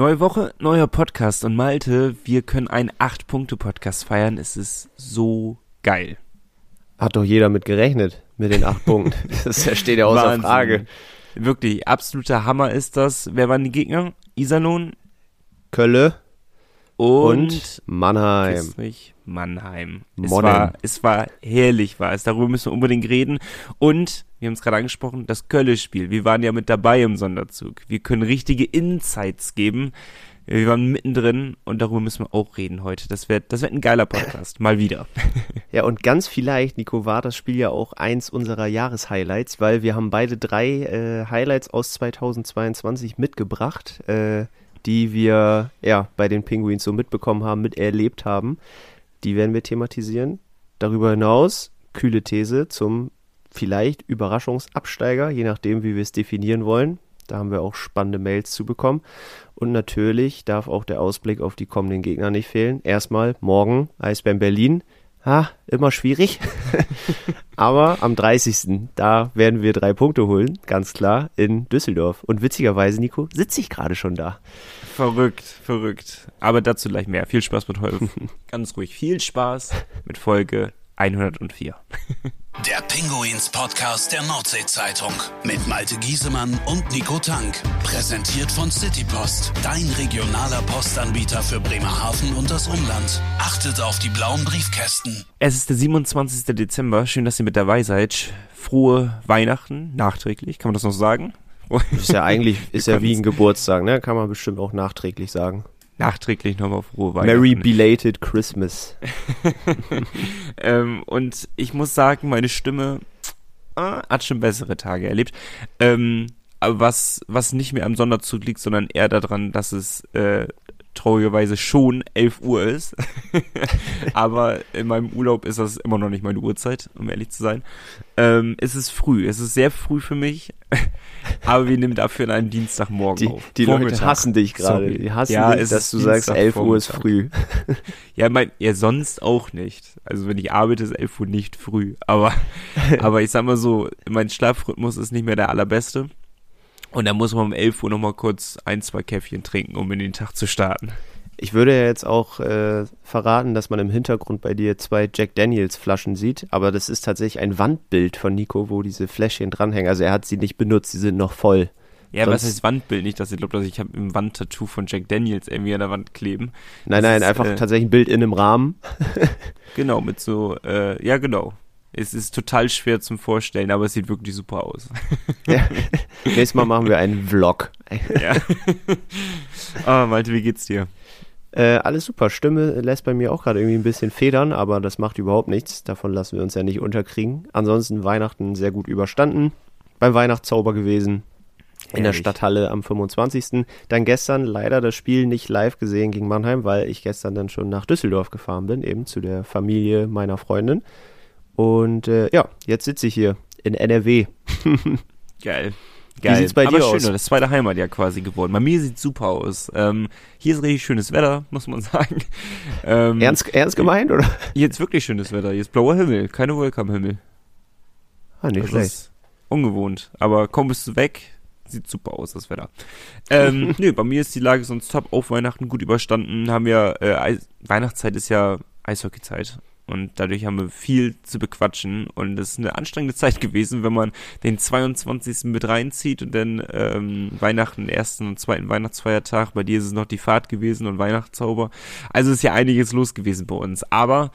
Neue Woche, neuer Podcast und Malte, wir können einen 8-Punkte-Podcast feiern. Es ist so geil. Hat doch jeder mit gerechnet, mit den 8 Punkten. Das steht ja außer Wahnsinn. Frage. Wirklich, absoluter Hammer ist das. Wer waren die Gegner? Iserlohn Kölle und, und Mannheim. Nicht, Mannheim. Es war, es war herrlich, war es. Darüber müssen wir unbedingt reden. Und, wir haben es gerade angesprochen, das Kölle-Spiel. Wir waren ja mit dabei im Sonderzug. Wir können richtige Insights geben. Wir waren mittendrin und darüber müssen wir auch reden heute. Das wird, das wird ein geiler Podcast. Mal wieder. Ja, und ganz vielleicht, Nico, war das Spiel ja auch eins unserer Jahreshighlights, weil wir haben beide drei äh, Highlights aus 2022 mitgebracht, äh, die wir ja bei den Penguins so mitbekommen haben, miterlebt haben. Die werden wir thematisieren. Darüber hinaus, kühle These zum vielleicht Überraschungsabsteiger, je nachdem, wie wir es definieren wollen. Da haben wir auch spannende Mails zu bekommen. Und natürlich darf auch der Ausblick auf die kommenden Gegner nicht fehlen. Erstmal morgen Eisbären Berlin. Ha, immer schwierig. Aber am 30. da werden wir drei Punkte holen, ganz klar, in Düsseldorf. Und witzigerweise, Nico, sitze ich gerade schon da. Verrückt, verrückt. Aber dazu gleich mehr. Viel Spaß mit Holf. Ganz ruhig. Viel Spaß mit Folge 104. Der Pinguins Podcast der Nordsee-Zeitung mit Malte Giesemann und Nico Tank. Präsentiert von Citypost, dein regionaler Postanbieter für Bremerhaven und das Umland. Achtet auf die blauen Briefkästen. Es ist der 27. Dezember. Schön, dass ihr mit dabei seid. Frohe Weihnachten, nachträglich, kann man das noch sagen? Ist ja eigentlich, ist ja wie ein Geburtstag, ne? Kann man bestimmt auch nachträglich sagen. Nachträglich nochmal frohe Weihnachten. Merry belated Christmas. ähm, und ich muss sagen, meine Stimme äh, hat schon bessere Tage erlebt. Ähm, aber was, was nicht mehr am Sonderzug liegt, sondern eher daran, dass es äh, traurigerweise schon 11 Uhr ist. aber in meinem Urlaub ist das immer noch nicht meine Uhrzeit, um ehrlich zu sein. Ähm, es ist früh, es ist sehr früh für mich. aber wir nehmen dafür an einem Dienstagmorgen Die, auf. die Leute Vormittag. hassen dich gerade. Die hassen Ja, dich, dass du sagst, 11 Uhr ist früh. Ja, mein, ja, sonst auch nicht. Also wenn ich arbeite, ist 11 Uhr nicht früh. Aber, aber ich sag mal so, mein Schlafrhythmus ist nicht mehr der allerbeste. Und da muss man um 11 Uhr nochmal kurz ein, zwei Käffchen trinken, um in den Tag zu starten. Ich würde ja jetzt auch äh, verraten, dass man im Hintergrund bei dir zwei Jack Daniels Flaschen sieht, aber das ist tatsächlich ein Wandbild von Nico, wo diese Fläschchen dranhängen. Also er hat sie nicht benutzt, sie sind noch voll. Ja, was Sonst- heißt Wandbild? Nicht, dass ihr glaubt, dass ich habe im Wandtattoo von Jack Daniels irgendwie an der Wand kleben. Nein, Das nein, ist, einfach äh, tatsächlich ein Bild in einem Rahmen. Genau, mit so, äh, ja genau. Es ist total schwer zum Vorstellen, aber es sieht wirklich super aus. Ja. Nächstes Mal machen wir einen Vlog. ja. ah, Malte, wie geht's dir? Äh, alles super. Stimme lässt bei mir auch gerade irgendwie ein bisschen federn, aber das macht überhaupt nichts. Davon lassen wir uns ja nicht unterkriegen. Ansonsten Weihnachten sehr gut überstanden. Beim Weihnachtszauber gewesen. In der. Stadthalle am 25. Dann gestern leider das Spiel nicht live gesehen gegen Mannheim, weil ich gestern dann schon nach Düsseldorf gefahren bin, eben zu der Familie meiner Freundin. Und äh, ja, jetzt sitze ich hier in NRW. Geil. Wie Geil. sieht's bei Aber dir schön, aus? Das zweite Heimat ja quasi geworden. Bei mir sieht super aus. Ähm, hier ist richtig schönes Wetter, muss man sagen. Ähm, Ernst, ernst gemeint, oder? Hier ist wirklich schönes Wetter. Hier ist blauer Himmel, keine Wolke Himmel. Ah, nicht Das schlecht. ungewohnt. Aber kaum bist du weg, sieht super aus, das Wetter. Ähm, nö, bei mir ist die Lage sonst top. Auf Weihnachten gut überstanden. Haben wir, äh, Weihnachtszeit ist ja Eishockeyzeit. Und dadurch haben wir viel zu bequatschen. Und es ist eine anstrengende Zeit gewesen, wenn man den 22. mit reinzieht und dann ähm, Weihnachten, ersten und zweiten Weihnachtsfeiertag. Bei dir ist es noch die Fahrt gewesen und Weihnachtszauber. Also ist ja einiges los gewesen bei uns. Aber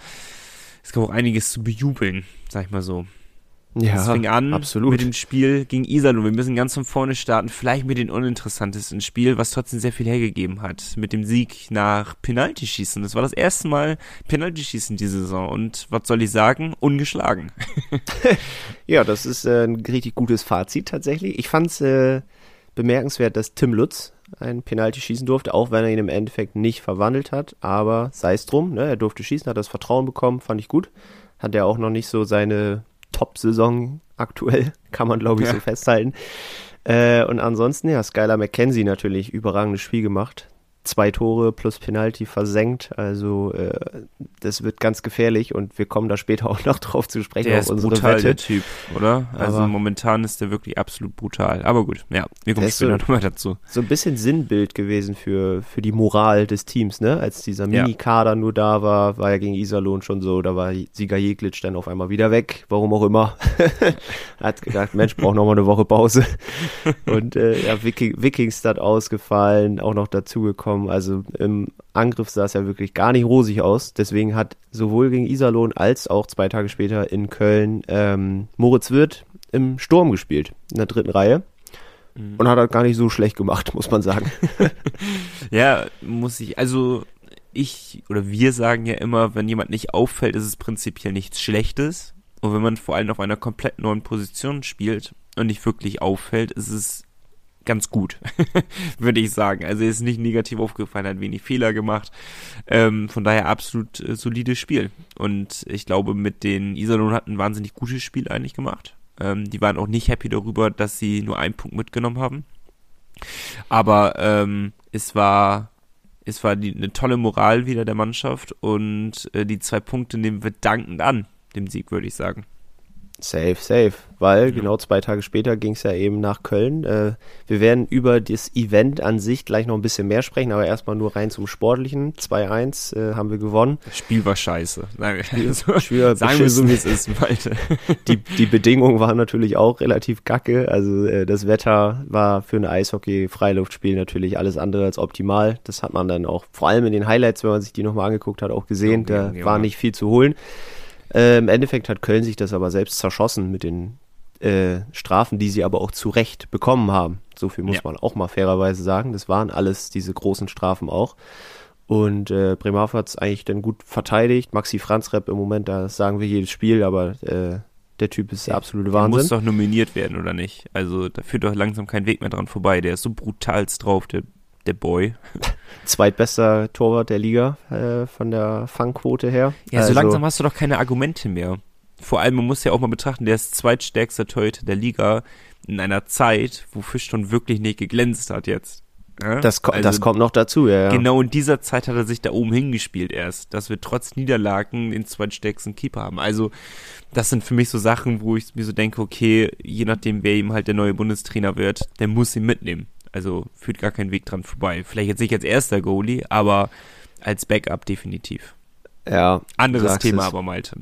es gab auch einiges zu bejubeln, sag ich mal so. Ja, Es fing an absolut. mit dem Spiel gegen Iserlohn. Wir müssen ganz von vorne starten, vielleicht mit dem uninteressantesten Spiel, was trotzdem sehr viel hergegeben hat. Mit dem Sieg nach Penaltyschießen. Das war das erste Mal Penaltyschießen diese Saison. Und was soll ich sagen? Ungeschlagen. Ja, das ist äh, ein richtig gutes Fazit tatsächlich. Ich fand es äh, bemerkenswert, dass Tim Lutz ein Penalty schießen durfte, auch wenn er ihn im Endeffekt nicht verwandelt hat. Aber sei es drum, ne? er durfte schießen, hat das Vertrauen bekommen, fand ich gut. Hat er auch noch nicht so seine Top-Saison aktuell, kann man glaube ich Ja. so festhalten. Äh, und ansonsten, ja, Skylar McKenzie natürlich überragendes Spiel gemacht. Zwei Tore plus Penalty versenkt. Also äh, das wird ganz gefährlich und wir kommen da später auch noch drauf zu sprechen. Der auf ist unsere brutal, Wette. der Typ, oder? Also Aber- momentan ist der wirklich absolut brutal. Aber gut, ja, wir kommen später so- nochmal dazu. So ein bisschen Sinnbild gewesen für, für die Moral des Teams, ne? Als dieser Ja. Mini-Kader nur da war, war ja gegen Iserlohn schon so, da war Sieger Jeglitsch dann auf einmal wieder weg, warum auch immer. Hat gedacht, Mensch, braucht noch mal eine Woche Pause. Und äh, ja, Viking, Wikingstad ausgefallen, auch noch dazugekommen. Also im Angriff sah es ja wirklich gar nicht rosig aus. Deswegen hat sowohl gegen Iserlohn als auch zwei Tage später in Köln ähm, Moritz Wirth im Sturm gespielt, in der dritten Reihe. Und hat das gar nicht so schlecht gemacht, muss man sagen. Ja, muss ich, also ich oder wir sagen ja immer, wenn jemand nicht auffällt, ist es prinzipiell nichts Schlechtes. Und wenn man vor allem auf einer komplett neuen Position spielt und nicht wirklich auffällt, ist es ganz gut, würde ich sagen. Also er ist nicht negativ aufgefallen, hat wenig Fehler gemacht. Ähm, von daher absolut äh, solides Spiel. Und ich glaube, mit den Iserlohn hat ein wahnsinnig gutes Spiel eigentlich gemacht. Ähm, die waren auch nicht happy darüber, dass sie nur einen Punkt mitgenommen haben. Aber ähm, es war es war die, eine tolle Moral wieder der Mannschaft und äh, die zwei Punkte nehmen wir dankend an, dem Sieg, würde ich sagen. Safe, safe. Weil genau zwei Tage später ging es ja eben nach Köln. Äh, wir werden über das Event an sich gleich noch ein bisschen mehr sprechen, aber erstmal nur rein zum Sportlichen. 2-1 äh, haben wir gewonnen. Das Spiel war scheiße. Sagen wir, so, Spiel war sagen wir so, wie es ist. Die, die Bedingungen waren natürlich auch relativ kacke. Also äh, das Wetter war für ein Eishockey-Freiluftspiel natürlich alles andere als optimal. Das hat man dann auch vor allem in den Highlights, wenn man sich die nochmal angeguckt hat, auch gesehen. Junge, Da Junge, war nicht viel zu holen. Äh, Im Endeffekt hat Köln sich das aber selbst zerschossen mit den äh, Strafen, die sie aber auch zu Recht bekommen haben. So viel muss Ja. man auch mal fairerweise sagen. Das waren alles diese großen Strafen auch. Und äh, Bremerhaven hat es eigentlich dann gut verteidigt. Maxi Franzrepp im Moment, das sagen wir jedes Spiel, aber äh, der Typ ist der absolute Der muss Wahnsinn. doch nominiert werden, oder nicht? Also da führt doch langsam kein Weg mehr dran vorbei. Der ist so brutalst drauf, der, der Boy. Zweitbester Torwart der Liga äh, von der Fangquote her. Ja, so Also, langsam hast du doch keine Argumente mehr. Vor allem, man muss ja auch mal betrachten, der ist zweitstärkster Torhüter der Liga in einer Zeit, wo Fischton wirklich nicht geglänzt hat jetzt. Ja? Das, ko Also das kommt noch dazu, ja. ja. Genau in dieser Zeit hat er sich da oben hingespielt erst, dass wir trotz Niederlagen den zweitstärksten Keeper haben. Also das sind für mich so Sachen, wo ich mir so denke, okay, je nachdem, wer ihm halt der neue Bundestrainer wird, der muss ihn mitnehmen. Also führt gar kein Weg dran vorbei. Vielleicht jetzt nicht als erster Goalie, aber als Backup definitiv. Ja, Anderes Thema es. aber, Malte.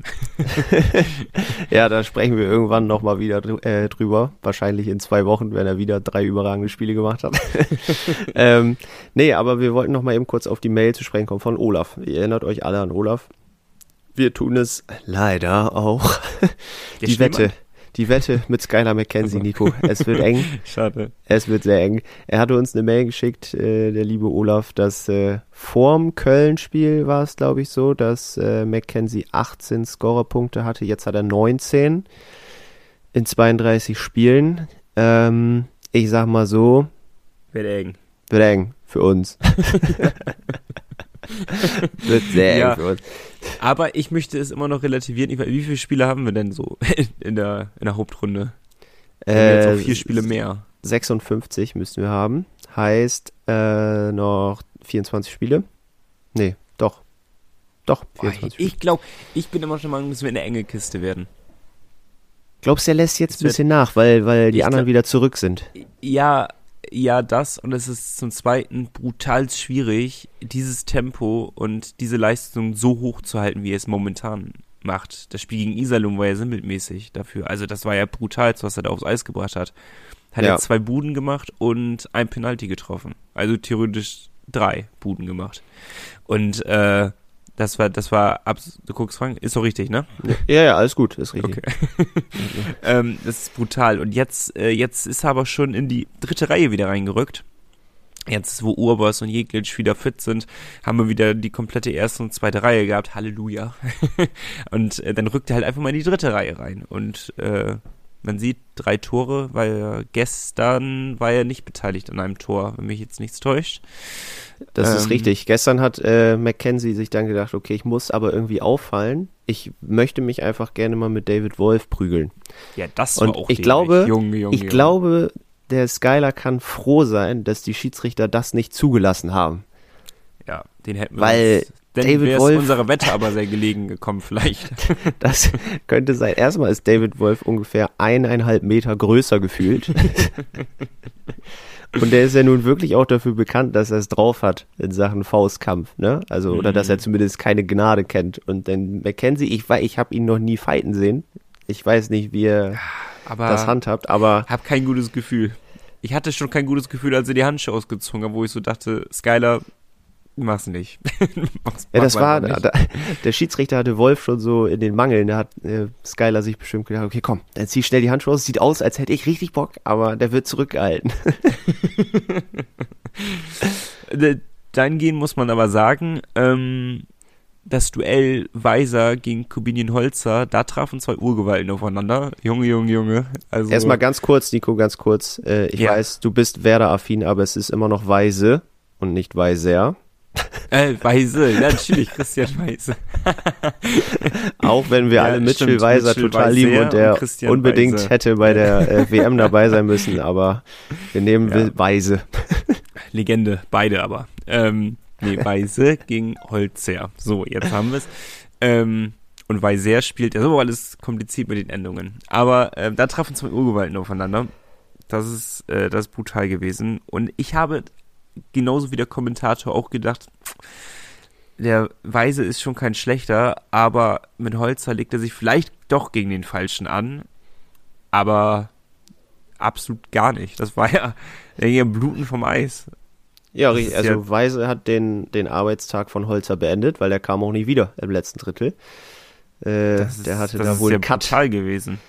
Ja, da sprechen wir irgendwann nochmal wieder äh, drüber. Wahrscheinlich in zwei Wochen, wenn er wieder drei überragende Spiele gemacht hat. ähm, nee, aber wir wollten nochmal eben kurz auf die Mail zu sprechen kommen von Olaf. Ihr erinnert euch alle an Olaf. Wir tun es leider auch. Die? Wette. Die Wette mit Skylar McKenzie, Nico. Es wird eng. Schade. Es wird sehr eng. Er hatte uns eine Mail geschickt, äh, der liebe Olaf, dass äh, vorm Köln-Spiel war es, glaube ich, so, dass äh, McKenzie 18 Scorerpunkte hatte. Jetzt hat er 19 in 32 Spielen. Ähm, ich sag mal so, Wird eng. wird eng für uns. wird sehr Ja. uns. Aber ich möchte es immer noch relativieren. Ich weiß, wie viele Spiele haben wir denn so in der, in der Hauptrunde? Wir jetzt Äh, auch vier Spiele mehr. 56 müssten wir haben. Heißt äh, noch 24 Spiele. Nee, doch. Doch, Boah, 24 ich glaube, ich bin immer schon mal, dass wir eine enge Kiste werden. Glaubst du, er lässt jetzt ein bisschen nach, weil, weil die anderen glaub- wieder zurück sind? Ja, ja, das und es ist zum Zweiten brutal schwierig, dieses Tempo und diese Leistung so hoch zu halten, wie er es momentan macht. Das Spiel gegen Iserlohn war ja sinnbildmäßig dafür. Also das war ja brutal, was er da aufs Eis gebracht hat. Hat Ja. er zwei Buden gemacht und ein Penalty getroffen. Also theoretisch drei Buden gemacht. Und äh, das war, das war, abs du guckst, Frank, ist doch richtig, ne? Ja, ja, alles gut, ist richtig. Okay. ähm, das ist brutal. Und jetzt, äh, jetzt ist er aber schon in die dritte Reihe wieder reingerückt. Jetzt, wo Urbers und Jeglitsch wieder fit sind, haben wir wieder die komplette erste und zweite Reihe gehabt. Halleluja. und äh, dann rückt er halt einfach mal in die dritte Reihe rein. Und äh, man sieht drei Tore, weil er gestern war er nicht beteiligt an einem Tor, wenn mich jetzt nichts täuscht. Das ist Ähm, richtig. Gestern hat äh, Mackenzie sich dann gedacht, okay, ich muss aber irgendwie auffallen. Ich möchte mich einfach gerne mal mit David Wolf prügeln. Ja, das Und war auch ich glaube, Junge, Junge, ich Junge. glaube, der Skyler kann froh sein, dass die Schiedsrichter das nicht zugelassen haben. Ja, den hätten wir Weil denn David wäre unserer Wette aber sehr gelegen gekommen, vielleicht. Das könnte sein. Erstmal ist David Wolf ungefähr eineinhalb Meter größer gefühlt. Und der ist ja nun wirklich auch dafür bekannt, dass er es drauf hat in Sachen Faustkampf, ne? Also, oder dass er zumindest keine Gnade kennt. Und dann McKenzie, ich weiß, ich habe ihn noch nie fighten sehen. Ich weiß nicht, wie er Aber das handhabt, aber hab kein gutes Gefühl. Ich hatte schon kein gutes Gefühl, als er die Handschuhe ausgezogen hat, wo ich so dachte, Skyler, mach's nicht. mach's, ja, das war, da, der Schiedsrichter hatte Wolf schon so in den Mangeln. Da hat äh, Skyler sich bestimmt gedacht, okay, komm, dann zieh schnell die Handschuhe aus. Sieht aus, als hätte ich richtig Bock, aber der wird zurückgehalten. Äh, Dahingehend muss man aber sagen, ähm, das Duell Weiser gegen Kubinin Holzer, da trafen zwei Urgewalten aufeinander. Junge, Junge, Junge. Also, Erstmal ganz kurz, Nico, ganz kurz. Äh, ich Ja. weiß, du bist Werder-affin, aber es ist immer noch Weise und nicht Weiser. Äh, Weise, ja, natürlich, Christian Weise. Auch wenn wir Ja, alle Mitchell stimmt, Weiser Mitchell total Weiser lieben und der und unbedingt Weise. hätte bei der äh, WM dabei sein müssen, aber wir nehmen Ja. Weise. Legende, beide aber. Ähm, nee, Weise gegen Holzer. So, jetzt haben wir es. Ähm, und Weiser spielt, ja, so alles kompliziert mit den Endungen. Aber ähm, da trafen zwei Urgewalten aufeinander. Das ist, äh, das ist brutal gewesen. Und ich habe genauso wie der Kommentator auch gedacht, der Weise ist schon kein schlechter, aber mit Holzer legt er sich vielleicht doch gegen den Falschen an. Aber absolut gar nicht. Das war ja, ja bluten vom Eis. Ja, richtig. Also ja- Weise hat den, den Arbeitstag von Holzer beendet, weil er kam auch nie wieder im letzten Drittel. Äh, Das ist, der hatte das da wohl ja einen Cut. gewesen.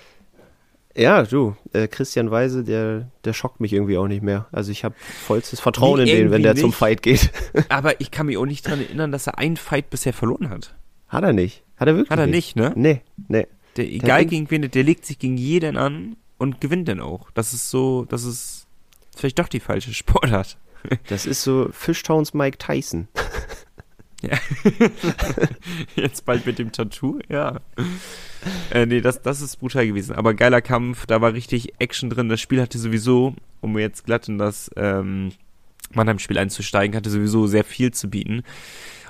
Ja, du, äh, Christian Weise, der, der schockt mich irgendwie auch nicht mehr. Also ich habe vollstes Vertrauen Nee, in den, wenn der zum nicht. Fight geht. Aber ich kann mich auch nicht dran erinnern, dass er einen Fight bisher verloren hat. Hat er nicht. Hat er wirklich Hat er nicht, ne? Nee, nee. Der, egal gegen wen, der- der legt sich gegen jeden an und gewinnt dann auch. Das ist so, das ist vielleicht doch die falsche Sportart. Das ist so Fishtowns Mike Tyson. Jetzt bald mit dem Tattoo, ja. Äh, nee, das, das ist brutal gewesen. Aber geiler Kampf, da war richtig Action drin. Das Spiel hatte sowieso, um jetzt glatt in das ähm, Mannheim-Spiel einzusteigen, hatte sowieso sehr viel zu bieten.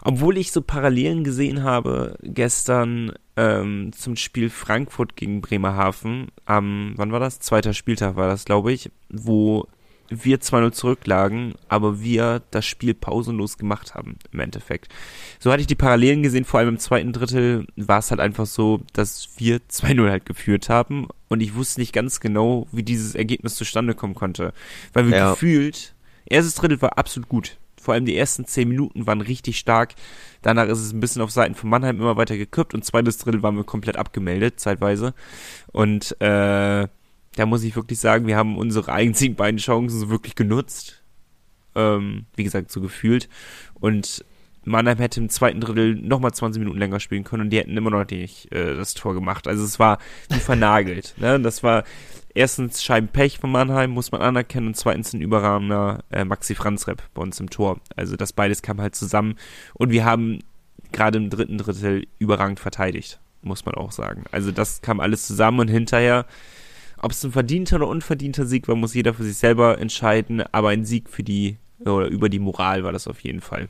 Obwohl ich so Parallelen gesehen habe gestern ähm, zum Spiel Frankfurt gegen Bremerhaven, am, wann war das? Zweiter Spieltag war das, glaube ich, wo wir 2-0 zurücklagen, aber wir das Spiel pausenlos gemacht haben, im Endeffekt. So hatte ich die Parallelen gesehen, vor allem im zweiten Drittel war es halt einfach so, dass wir 2-0 halt geführt haben und ich wusste nicht ganz genau, wie dieses Ergebnis zustande kommen konnte. Weil wir Ja. gefühlt, erstes Drittel war absolut gut. Vor allem die ersten 10 Minuten waren richtig stark. Danach ist es ein bisschen auf Seiten von Mannheim immer weiter gekippt und zweites Drittel waren wir komplett abgemeldet, zeitweise. Und äh, da muss ich wirklich sagen, wir haben unsere einzigen beiden Chancen so wirklich genutzt. Ähm, wie gesagt, so gefühlt. Und Mannheim hätte im zweiten Drittel nochmal 20 Minuten länger spielen können und die hätten immer noch nicht äh, das Tor gemacht. Also es war wie vernagelt. ne? Das war erstens Scheibenpech von Mannheim, muss man anerkennen, und zweitens ein überragender äh, Maxi Franz-Rep bei uns im Tor. Also das beides kam halt zusammen und wir haben gerade im dritten Drittel überragend verteidigt, muss man auch sagen. Also das kam alles zusammen und hinterher ob es ein verdienter oder unverdienter Sieg war, muss jeder für sich selber entscheiden, aber ein Sieg für die oder über die Moral war das auf jeden Fall.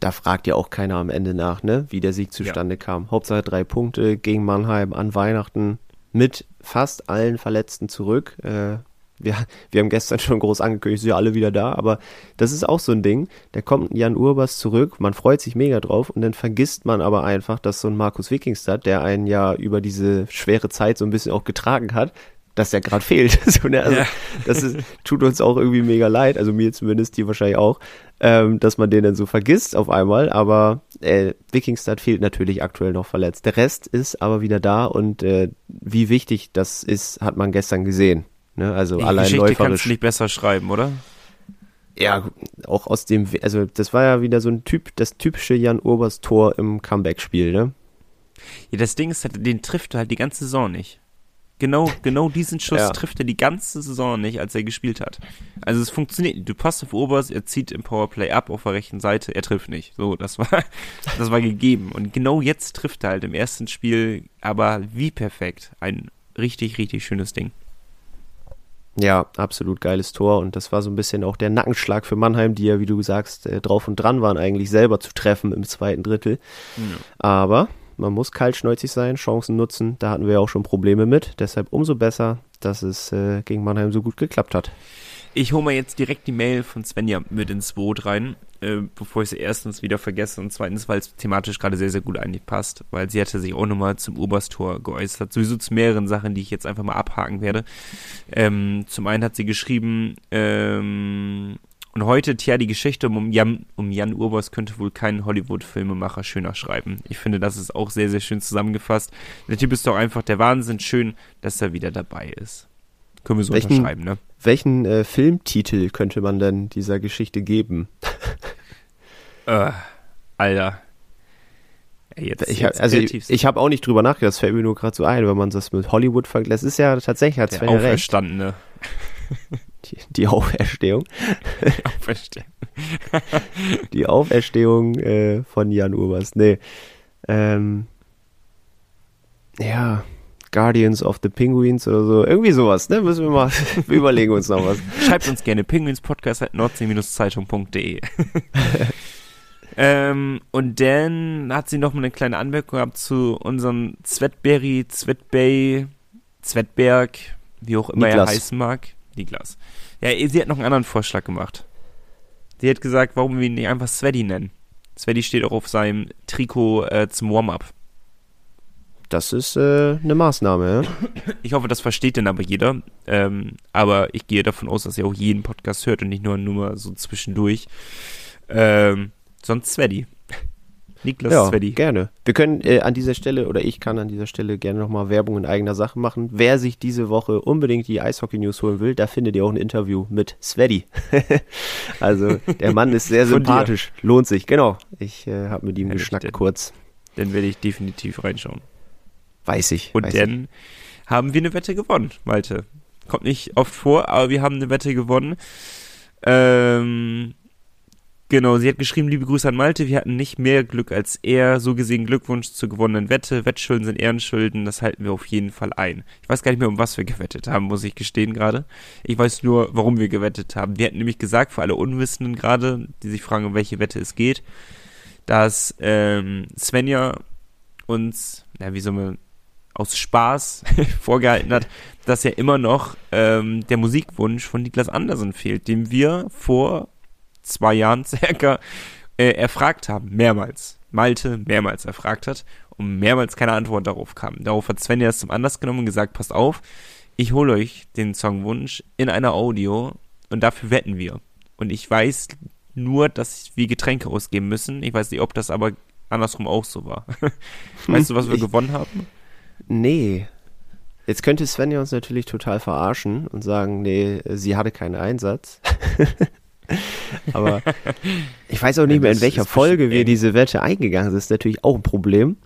Da fragt ja auch keiner am Ende nach, ne, wie der Sieg zustande kam. Hauptsache drei Punkte gegen Mannheim an Weihnachten mit fast allen Verletzten zurück. Äh, wir, wir haben gestern schon groß angekündigt, sind ja alle wieder da, aber das ist auch so ein Ding. Da kommt ein Jan Urbas zurück, man freut sich mega drauf und dann vergisst man aber einfach, dass so ein Markus Wikingstad, der einen ja über diese schwere Zeit so ein bisschen auch getragen hat, dass der gerade fehlt. so, ne? also, Ja. Das ist, tut uns auch irgendwie mega leid, also mir zumindest, dir wahrscheinlich auch, ähm, dass man den dann so vergisst auf einmal, aber äh, Wikingstad fehlt natürlich aktuell noch verletzt. Der Rest ist aber wieder da und äh, wie wichtig das ist, hat man gestern gesehen. Ne? Also Die allein Geschichte kannst läuferisch. du nicht besser schreiben, oder? Ja, auch aus dem, also das war ja wieder so ein Typ, das typische Jan Urbers Tor im Comeback-Spiel, ne? Ja, das Ding ist, halt, den trifft er halt die ganze Saison nicht. Genau, genau diesen Schuss Ja. trifft er die ganze Saison nicht, als er gespielt hat. Also es funktioniert. Du passt auf Obers, er zieht im Powerplay ab auf der rechten Seite, er trifft nicht. So, das war, das war gegeben. Und genau jetzt trifft er halt im ersten Spiel, aber wie perfekt. Ein richtig, richtig schönes Ding. Ja, absolut geiles Tor und das war so ein bisschen auch der Nackenschlag für Mannheim, die ja, wie du sagst, äh, drauf und dran waren, eigentlich selber zu treffen im zweiten Drittel. Ja. Aber man muss kaltschnäuzig sein, Chancen nutzen, da hatten wir ja auch schon Probleme mit, deshalb umso besser, dass es äh, gegen Mannheim so gut geklappt hat. Ich hole mal jetzt direkt die Mail von Svenja mit ins Boot rein, äh, bevor ich sie erstens wieder vergesse und zweitens, weil es thematisch gerade sehr, sehr gut eigentlich passt, weil sie hatte sich auch nochmal zum Obersttor geäußert, sowieso zu mehreren Sachen, die ich jetzt einfach mal abhaken werde. Ähm, zum einen hat sie geschrieben, ähm, und heute, tja, die Geschichte um Jan, um Jan Urbers könnte wohl kein Hollywood-Filmemacher schöner schreiben. Ich finde, das ist auch sehr, sehr schön zusammengefasst. Der Typ ist doch einfach der Wahnsinn. Schön, dass er wieder dabei ist. Können wir so welchen, unterschreiben, ne? Welchen äh, Filmtitel könnte man denn dieser Geschichte geben? äh, Alter. Jetzt, ich hab, also ich, ich habe auch nicht drüber nachgedacht, das fällt mir nur gerade so ein, wenn man das mit Hollywood vergleicht. Das ist ja tatsächlich, hat Sven ja Auferstandene. Die, die Auferstehung. Die Auferstehung. die Auferstehung äh, von Jan Urbers. Nee. Ähm, ja, Guardians of the Penguins oder so. Irgendwie sowas, ne? Müssen wir mal, wir überlegen uns noch was. Schreibt uns gerne penguinspodcast.nordsee-zeitung.de ähm, Und dann hat sie noch mal eine kleine Anmerkung gehabt zu unserem Zvetberry, Zvetbay, Zvetberg, wie auch immer Niklas. er heißen mag. Niklas. Ja, sie hat noch einen anderen Vorschlag gemacht. Sie hat gesagt, warum wir ihn nicht einfach Sveti nennen. Sveti steht auch auf seinem Trikot äh, zum Warm-up. Das ist äh, eine Maßnahme, ja? Ich hoffe, das versteht dann aber jeder. Ähm, aber ich gehe davon aus, dass ihr auch jeden Podcast hört und nicht nur, nur mal so zwischendurch. Ähm, sonst Svedi. Niklas ja, Svedi. gerne. Wir können äh, an dieser Stelle, oder ich kann an dieser Stelle gerne nochmal Werbung in eigener Sache machen. Wer sich diese Woche unbedingt die Eishockey-News holen will, da findet ihr auch ein Interview mit Svedi. also, der Mann ist sehr sympathisch. Lohnt sich, genau. Ich äh, habe mit ihm ja, geschnackt kurz. Dann werde ich definitiv reinschauen. Weiß ich. Und weiß dann ich. haben wir eine Wette gewonnen, Malte. Kommt nicht oft vor, aber wir haben eine Wette gewonnen. Ähm, genau, sie hat geschrieben, liebe Grüße an Malte, wir hatten nicht mehr Glück als er. So gesehen Glückwunsch zur gewonnenen Wette. Wettschulden sind Ehrenschulden, das halten wir auf jeden Fall ein. Ich weiß gar nicht mehr, um was wir gewettet haben, muss ich gestehen gerade. Ich weiß nur, warum wir gewettet haben. Wir hatten nämlich gesagt, für alle Unwissenden gerade, die sich fragen, um welche Wette es geht, dass ähm, Svenja uns, na, wie soll man aus Spaß vorgehalten hat, dass ja immer noch ähm, der Musikwunsch von Niklas Andersen fehlt, den wir vor zwei Jahren circa äh, erfragt haben, mehrmals. Malte mehrmals erfragt hat und mehrmals keine Antwort darauf kam. Darauf hat Sven ja es zum Anlass genommen und gesagt, passt auf, ich hole euch den Songwunsch in einer Audio und dafür wetten wir. Und ich weiß nur, dass wir Getränke ausgeben müssen. Ich weiß nicht, ob das aber andersrum auch so war. weißt du, was wir ich, gewonnen haben? Nee. Jetzt könnte Svenja uns natürlich total verarschen und sagen, nee, sie hatte keinen Einsatz. Aber ich weiß auch nicht mehr, in welcher Folge wir diese Wette eingegangen sind. Das ist natürlich auch ein Problem.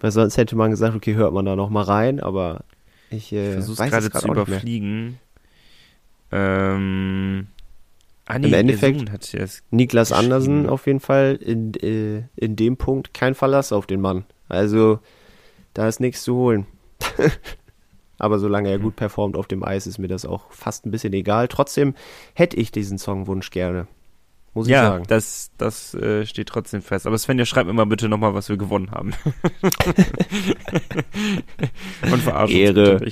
Weil sonst hätte man gesagt, okay, hört man da noch mal rein, aber ich äh, versuche gerade zu überfliegen. Ähm, ah, nee, Im Endeffekt hat Niklas Andersen auf jeden Fall in, äh, in dem Punkt kein Verlass auf den Mann. Also da ist nichts zu holen. Aber solange er gut performt auf dem Eis, ist mir das auch fast ein bisschen egal. Trotzdem hätte ich diesen Songwunsch gerne. Muss ich ja, sagen. Ja, das, das äh, steht trotzdem fest. Aber Svenja, schreib mir mal bitte nochmal, was wir gewonnen haben. Und verarscht Ehre.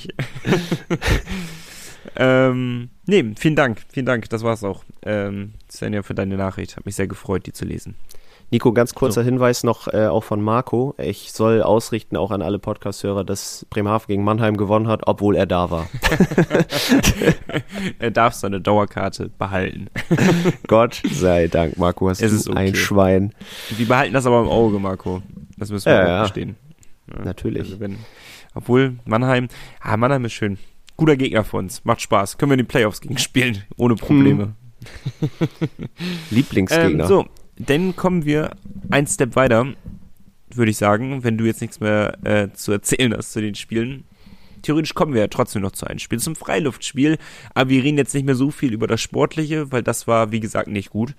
ähm, nee, vielen Dank. Vielen Dank. Das war's auch. Ähm, Svenja, für deine Nachricht. Hat mich sehr gefreut, die zu lesen. Nico, ganz kurzer so. Hinweis noch äh, auch von Marco. Ich soll ausrichten auch an alle Podcast-Hörer, dass Bremerhaven gegen Mannheim gewonnen hat, obwohl er da war. er darf seine Dauerkarte behalten. Gott sei Dank, Marco, hast es du okay. ein Schwein. Wir behalten das aber im Auge, Marco. Das müssen wir ja, auch verstehen. Ja, Natürlich. Also wenn, obwohl Mannheim, ah, Mannheim ist schön. Guter Gegner für uns. Macht Spaß. Können wir in die Playoffs gegen spielen. Ohne Probleme. Hm. Lieblingsgegner. Ähm, so, dann kommen wir ein Step weiter, würde ich sagen, wenn du jetzt nichts mehr äh, zu erzählen hast zu den Spielen. Theoretisch kommen wir ja trotzdem noch zu einem Spiel, zum Freiluftspiel, aber wir reden jetzt nicht mehr so viel über das Sportliche, weil das war, wie gesagt, nicht gut.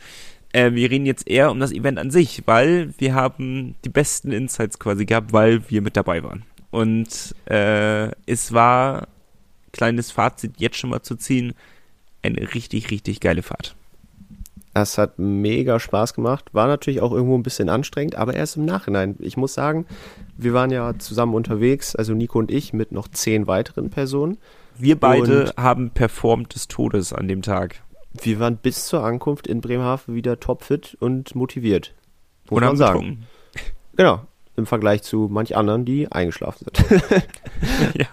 Äh, wir reden jetzt eher um das Event an sich, weil wir haben die besten Insights quasi gehabt, weil wir mit dabei waren. Und äh, es war kleines Fazit jetzt schon mal zu ziehen, eine richtig, richtig geile Fahrt. Es hat mega Spaß gemacht, war natürlich auch irgendwo ein bisschen anstrengend, aber erst im Nachhinein. Ich muss sagen, wir waren ja zusammen unterwegs, also Nico und ich mit noch zehn weiteren Personen. Wir beide und haben performt des Todes an dem Tag. Wir waren bis zur Ankunft in Bremerhaven wieder topfit und motiviert. Muss und man sagen. Getrunken. Genau, im Vergleich zu manch anderen, die eingeschlafen sind. ja.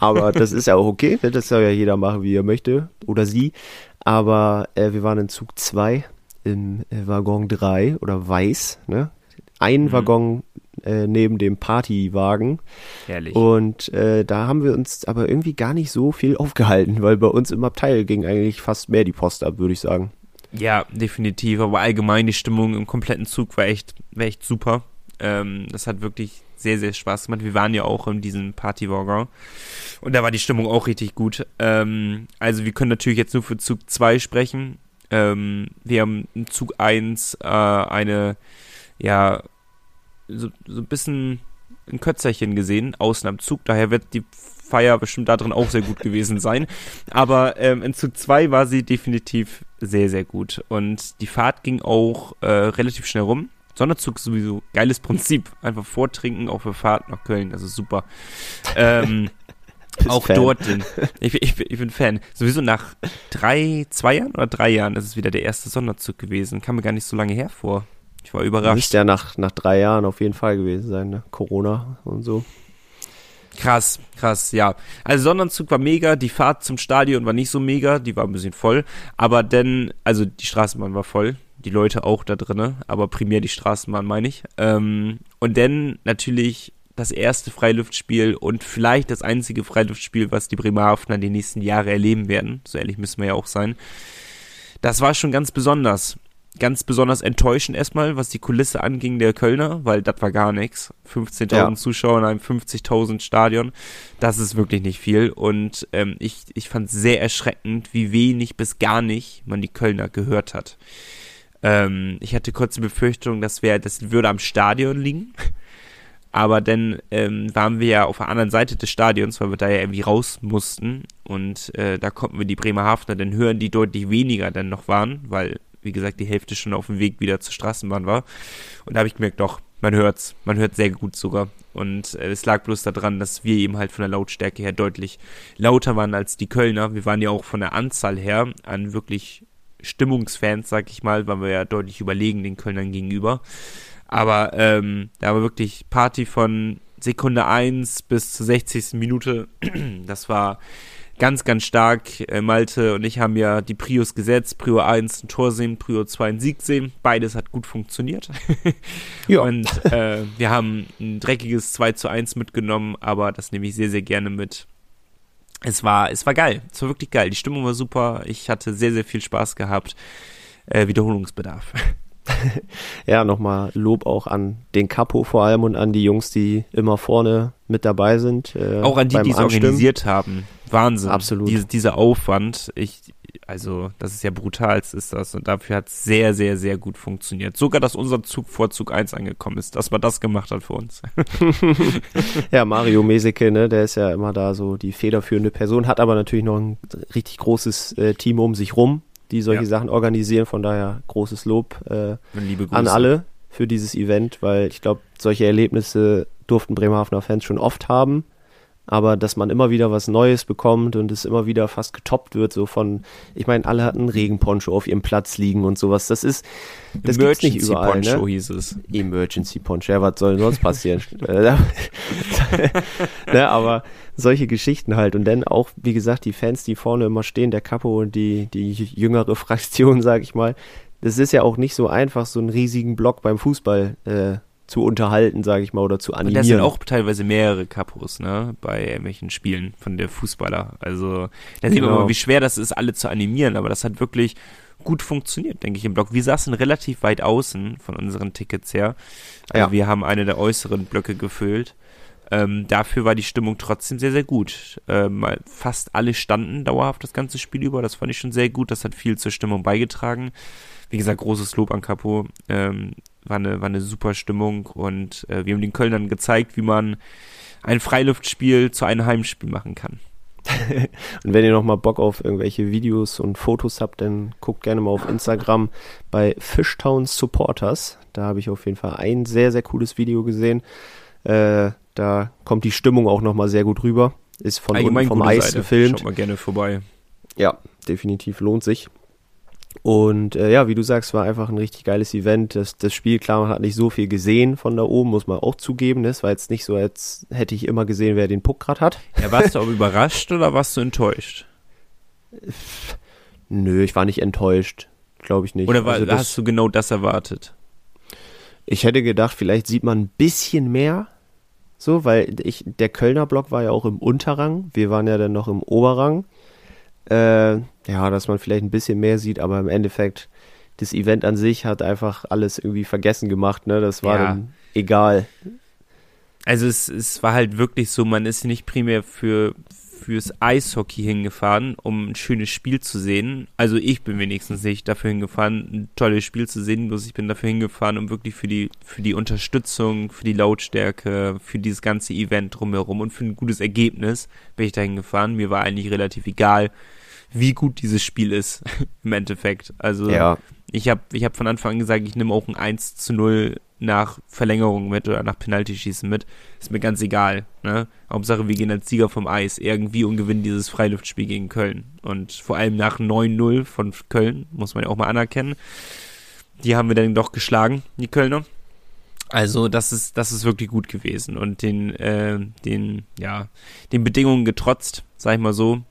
Aber das ist ja auch okay, ne? das soll ja jeder machen, wie er möchte oder sie. Aber äh, wir waren in Zug 2 im äh, Waggon 3 oder Weiß, ne? Ein mhm. Waggon äh, neben dem Partywagen. Herrlich. Und äh, da haben wir uns aber irgendwie gar nicht so viel aufgehalten, weil bei uns im Abteil ging eigentlich fast mehr die Post ab, würde ich sagen. Ja, definitiv. Aber allgemein die Stimmung im kompletten Zug war echt, war echt super. Ähm, das hat wirklich sehr, sehr Spaß gemacht. Wir waren ja auch in diesem Partywaggon. Und da war die Stimmung auch richtig gut. Ähm, also wir können natürlich jetzt nur für Zug 2 sprechen. Ähm, wir haben in Zug 1 äh, eine, ja, so, so ein bisschen ein Kötzerchen gesehen, außen am Zug. Daher wird die Feier bestimmt da drin auch sehr gut gewesen sein. Aber ähm, in Zug 2 war sie definitiv sehr, sehr gut. Und die Fahrt ging auch äh, relativ schnell rum. Sonderzug sowieso geiles Prinzip. Einfach vortrinken, auch für Fahrt nach Köln. Das ist super. Ähm, auch Fan. dort. Den, ich, ich, ich, bin Fan. Sowieso nach drei, zwei Jahren oder drei Jahren ist es wieder der erste Sonderzug gewesen. Kam mir gar nicht so lange her vor. Ich war überrascht. Müsste ja nach, nach drei Jahren auf jeden Fall gewesen sein, ne? Corona und so. Krass, krass, ja. Also Sonderzug war mega, die Fahrt zum Stadion war nicht so mega, die war ein bisschen voll, aber denn, also die Straßenbahn war voll, die Leute auch da drinnen, aber primär die Straßenbahn meine ich. Ähm, und dann natürlich das erste Freiluftspiel und vielleicht das einzige Freiluftspiel, was die Bremerhavener die nächsten Jahre erleben werden. So ehrlich müssen wir ja auch sein. Das war schon ganz besonders. Ganz besonders enttäuschend erstmal, was die Kulisse anging der Kölner, weil das war gar nichts. 15.000 ja. Zuschauer in einem 50.000 Stadion, das ist wirklich nicht viel. Und ähm, ich, ich fand sehr erschreckend, wie wenig bis gar nicht man die Kölner gehört hat. Ähm, ich hatte kurz die Befürchtung, das wäre, das würde am Stadion liegen. Aber dann ähm, waren wir ja auf der anderen Seite des Stadions, weil wir da ja irgendwie raus mussten. Und äh, da konnten wir die Bremerhavener dann hören, die deutlich weniger dann noch waren, weil, wie gesagt, die Hälfte schon auf dem Weg wieder zur Straßenbahn war. Und da habe ich gemerkt, doch, man hört's. Man hört sehr gut sogar. Und äh, es lag bloß daran, dass wir eben halt von der Lautstärke her deutlich lauter waren als die Kölner. Wir waren ja auch von der Anzahl her an wirklich Stimmungsfans, sag ich mal, waren wir ja deutlich überlegen den Kölnern gegenüber. Aber ähm, da war wirklich Party von Sekunde 1 bis zur 60. Minute. Das war ganz, ganz stark. Äh, Malte und ich haben ja die Prius gesetzt. Prio 1 ein Tor sehen, Prio 2 ein Sieg sehen. Beides hat gut funktioniert. ja. Und äh, wir haben ein dreckiges 2 zu 1 mitgenommen, aber das nehme ich sehr, sehr gerne mit es war, es war geil. Es war wirklich geil. Die Stimmung war super. Ich hatte sehr, sehr viel Spaß gehabt. Äh, Wiederholungsbedarf. ja, nochmal Lob auch an den Capo vor allem und an die Jungs, die immer vorne mit dabei sind. Äh, auch an die, die es organisiert haben. Wahnsinn. Absolut. Diese, dieser Aufwand. Ich, also, das ist ja brutal, ist das. Und dafür hat es sehr, sehr, sehr gut funktioniert. Sogar, dass unser Zug vor Zug 1 angekommen ist, dass man das gemacht hat für uns. ja, Mario Meseke, ne, der ist ja immer da so die federführende Person, hat aber natürlich noch ein richtig großes äh, Team um sich rum, die solche ja. Sachen organisieren. Von daher großes Lob äh, an alle für dieses Event, weil ich glaube, solche Erlebnisse durften Bremerhavener Fans schon oft haben aber dass man immer wieder was Neues bekommt und es immer wieder fast getoppt wird, so von, ich meine, alle hatten Regenponcho auf ihrem Platz liegen und sowas. Das ist, das gibt's nicht überall. Poncho ne? hieß es. Emergency Poncho, ja, was soll sonst passieren? ne, aber solche Geschichten halt und dann auch, wie gesagt, die Fans, die vorne immer stehen, der Capo und die, die jüngere Fraktion, sag ich mal, das ist ja auch nicht so einfach, so einen riesigen Block beim Fußball äh, zu unterhalten, sage ich mal, oder zu animieren. Und das sind auch teilweise mehrere Kapos, ne, bei irgendwelchen Spielen von der Fußballer. Also, da sieht man genau. mal, wie schwer das ist, alle zu animieren, aber das hat wirklich gut funktioniert, denke ich, im Block. Wir saßen relativ weit außen von unseren Tickets her. Also ja. wir haben eine der äußeren Blöcke gefüllt. Ähm, dafür war die Stimmung trotzdem sehr, sehr gut. Ähm, fast alle standen dauerhaft das ganze Spiel über. Das fand ich schon sehr gut. Das hat viel zur Stimmung beigetragen. Wie gesagt, großes Lob an Capo. Ähm, war eine, war eine super Stimmung und äh, wir haben den Kölnern gezeigt, wie man ein Freiluftspiel zu einem Heimspiel machen kann. und wenn ihr noch mal Bock auf irgendwelche Videos und Fotos habt, dann guckt gerne mal auf Instagram bei Fishtown Supporters. Da habe ich auf jeden Fall ein sehr, sehr cooles Video gesehen. Äh, da kommt die Stimmung auch noch mal sehr gut rüber. Ist von unten vom Eis Seite. gefilmt. Schaut mal gerne vorbei. Ja, definitiv lohnt sich. Und äh, ja, wie du sagst, war einfach ein richtig geiles Event. Das, das Spiel, klar, man hat nicht so viel gesehen von da oben, muss man auch zugeben. Das war jetzt nicht so, als hätte ich immer gesehen, wer den Puck gerade hat. Ja, warst du auch überrascht oder warst du enttäuscht? Nö, ich war nicht enttäuscht. Glaube ich nicht. Oder war, Also das- hast du genau das erwartet? Ich hätte gedacht, vielleicht sieht man ein bisschen mehr. So, weil ich, der Kölner Block war ja auch im Unterrang. Wir waren ja dann noch im Oberrang. Äh, ja, dass man vielleicht ein bisschen mehr sieht, aber im Endeffekt, das Event an sich hat einfach alles irgendwie vergessen gemacht, ne? Das war Ja. dann egal. Also es, es war halt wirklich so, man ist nicht primär für fürs Eishockey hingefahren, um ein schönes Spiel zu sehen. Also ich bin wenigstens nicht dafür hingefahren, ein tolles Spiel zu sehen, bloß ich bin dafür hingefahren, um wirklich für die für die Unterstützung, für die Lautstärke, für dieses ganze Event drumherum und für ein gutes Ergebnis bin ich da hingefahren. Mir war eigentlich relativ egal, wie gut dieses Spiel ist im Endeffekt. Also Ja, ich habe ich hab von Anfang an gesagt, ich nehme auch ein 1 zu 0 nach Verlängerung mit oder nach Penaltyschießen mit. Ist mir ganz egal. Ne? Hauptsache, wir gehen als Sieger vom Eis irgendwie und gewinnen dieses Freiluftspiel gegen Köln. Und vor allem nach 9-0 von Köln, muss man ja auch mal anerkennen. Die haben wir dann doch geschlagen, die Kölner. Also das ist, das ist wirklich gut gewesen und den, äh, den, ja, den Bedingungen getrotzt, sag ich mal so.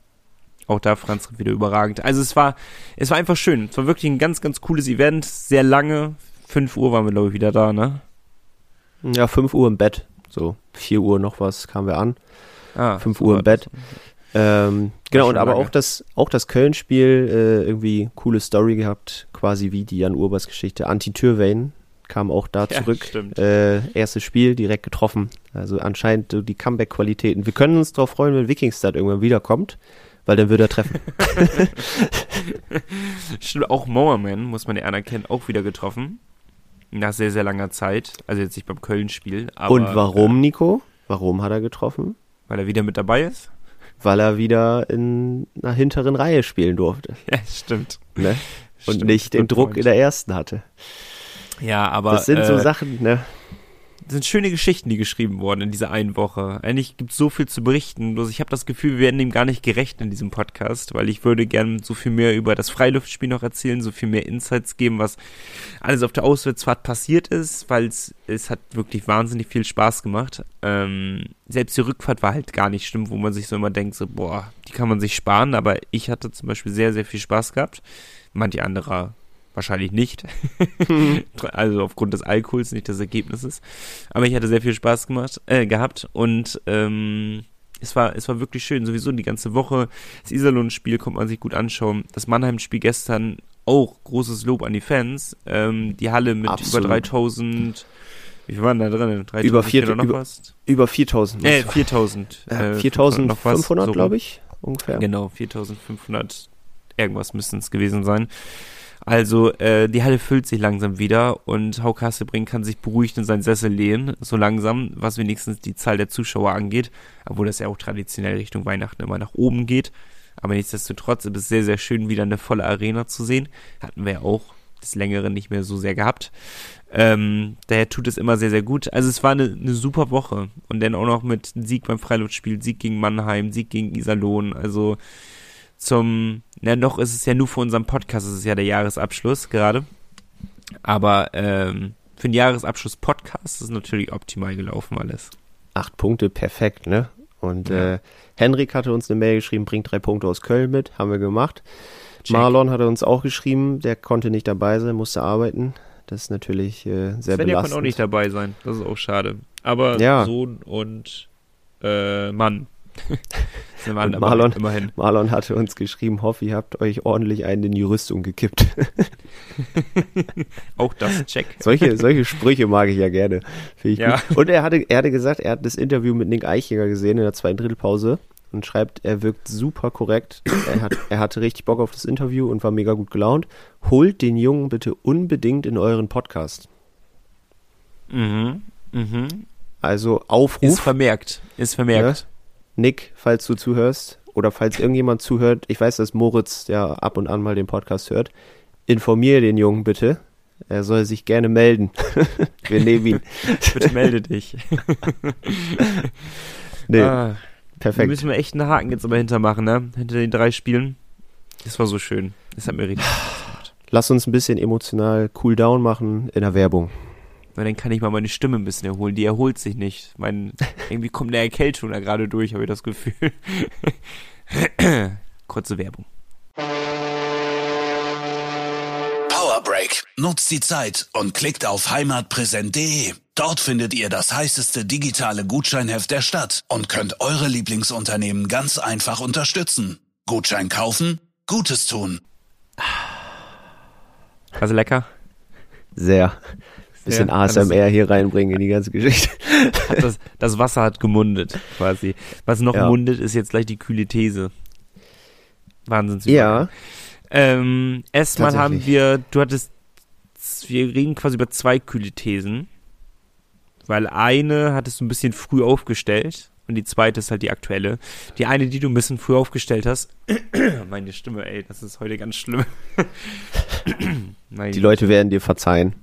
Auch da Franz wieder überragend. Also es war, es war einfach schön. Es war wirklich ein ganz, ganz cooles Event. Sehr lange. 5 Uhr waren wir, glaube ich, wieder da, ne? ja, 5 Uhr im Bett. So, 4 Uhr noch was kamen wir an. Ah, 5 so Uhr im Bett. Ähm, genau, und aber lange. auch das, auch das Köln-Spiel, äh, irgendwie coole Story gehabt, quasi wie die Jan Urbers Geschichte. Anti-Türwein kam auch da Ja, zurück. stimmt. Äh, erstes Spiel, direkt getroffen. Also anscheinend so die Comeback-Qualitäten. Wir können uns darauf freuen, wenn Wikingstad irgendwann wiederkommt, weil dann wird er treffen. Stimmt, auch Mowerman, muss man ja anerkennen, auch wieder getroffen. Nach sehr, sehr langer Zeit. Also jetzt nicht beim Köln-Spiel. und warum, Nico? Warum hat er getroffen? Äh, weil er wieder mit dabei ist? Weil er wieder in einer hinteren Reihe spielen durfte. Ja, stimmt. Ne? Und Stimmt, nicht den Druck point. in der ersten hatte. Ja, aber Das sind so äh, Sachen, ne? Sind schöne Geschichten, die geschrieben wurden in dieser einen Woche. Eigentlich gibt es so viel zu berichten. Bloß ich habe das Gefühl, wir werden dem gar nicht gerecht in diesem Podcast, weil ich würde gern so viel mehr über das Freiluftspiel noch erzählen, so viel mehr Insights geben, was alles auf der Auswärtsfahrt passiert ist, weil es es hat wirklich wahnsinnig viel Spaß gemacht. Ähm, selbst die Rückfahrt war halt gar nicht schlimm, wo man sich so immer denkt, so boah, die kann man sich sparen. Aber ich hatte zum Beispiel sehr, sehr viel Spaß gehabt. Manche andere wahrscheinlich nicht. also aufgrund des Alkohols, nicht des Ergebnisses. Aber ich hatte sehr viel Spaß gemacht, äh, gehabt und ähm, es war, es war wirklich schön. Sowieso die ganze Woche. Das Iserlohn-Spiel konnte man sich gut anschauen. Das Mannheim-Spiel gestern auch großes Lob an die Fans. Ähm, die Halle mit Absolut. über 3000, wie viel waren da drin? 3000 Über vier- noch über- was? Über 4000. Äh, 4000. Äh, äh, 4500, so glaube ich, ungefähr. Genau, 4500 irgendwas müssten es gewesen sein. Also äh, die Halle füllt sich langsam wieder und Hauke Hasselbrink kann sich beruhigt in seinen Sessel lehnen, so langsam, was wenigstens die Zahl der Zuschauer angeht, obwohl das ja auch traditionell Richtung Weihnachten immer nach oben geht. Aber nichtsdestotrotz ist es sehr, sehr schön, wieder eine volle Arena zu sehen. Hatten wir ja auch des Längeren nicht mehr so sehr gehabt. Ähm, daher tut es immer sehr, sehr gut. Also es war eine, eine super Woche. Und dann auch noch mit Sieg beim Freiluftspiel, Sieg gegen Mannheim, Sieg gegen Iserlohn. Also zum, na noch ist es ja nur für unseren Podcast, es ist ja der Jahresabschluss gerade. Aber ähm, für den Jahresabschluss Podcast ist natürlich optimal gelaufen alles. Acht Punkte, perfekt, ne? Und Ja. äh, Henrik hatte uns eine Mail geschrieben, bringt drei Punkte aus Köln mit, haben wir gemacht. Check. Marlon hatte uns auch geschrieben, der konnte nicht dabei sein, musste arbeiten. Das ist natürlich äh, sehr Svenja belastend. kann auch nicht dabei sein, das ist auch schade. Aber Ja. Sohn und äh, Mann. Aber Marlon- immerhin. Marlon hatte uns geschrieben, hoffe, ihr habt euch ordentlich einen in die Rüstung gekippt. Auch das, check. solche, solche Sprüche mag ich ja gerne. Ich Ja. Und er hatte, er hatte gesagt, er hat das Interview mit Nick Eichinger gesehen in der zweiten Drittelpause und schreibt, er wirkt super korrekt. Er, hat, er hatte richtig Bock auf das Interview und war mega gut gelaunt. Holt den Jungen bitte unbedingt in euren Podcast. Mhm. Mhm. Also Aufruf. Ist vermerkt. Ist vermerkt. Nick, falls du zuhörst, oder falls irgendjemand zuhört, ich weiß, dass Moritz ja ab und an mal den Podcast hört, informiere den Jungen bitte. Er soll sich gerne melden. Wir nehmen ihn. Bitte melde dich. Nee, ah, da perfekt. müssen wir echt einen Haken jetzt aber hintermachen, ne? Hinter den drei Spielen. Das war so schön. Das hat mir richtig Spaß gemacht. Lass uns ein bisschen emotional cool down machen in der Werbung. Weil dann kann ich mal meine Stimme ein bisschen erholen. Die erholt sich nicht. Mein, irgendwie kommt eine Erkältung da gerade durch, habe ich das Gefühl. Kurze Werbung. Powerbreak. Nutzt die Zeit und klickt auf heimatpräsent.de. Dort findet ihr das heißeste digitale Gutscheinheft der Stadt und könnt eure Lieblingsunternehmen ganz einfach unterstützen. Gutschein kaufen, Gutes tun. Also lecker. Sehr. Bisschen Ja, ASMR hier reinbringen in die ganze Geschichte. Das, das Wasser hat gemundet, quasi. Was noch Ja. mundet, ist jetzt gleich die kühle These. Wahnsinns. Ja, Ähm, erstmal haben wir, du hattest, wir reden quasi über zwei kühle Thesen. Weil eine hattest du ein bisschen früh aufgestellt und die zweite ist halt die aktuelle. Die eine, die du ein bisschen früh aufgestellt hast, meine Stimme, ey, das ist heute ganz schlimm. Die Leute werden dir verzeihen.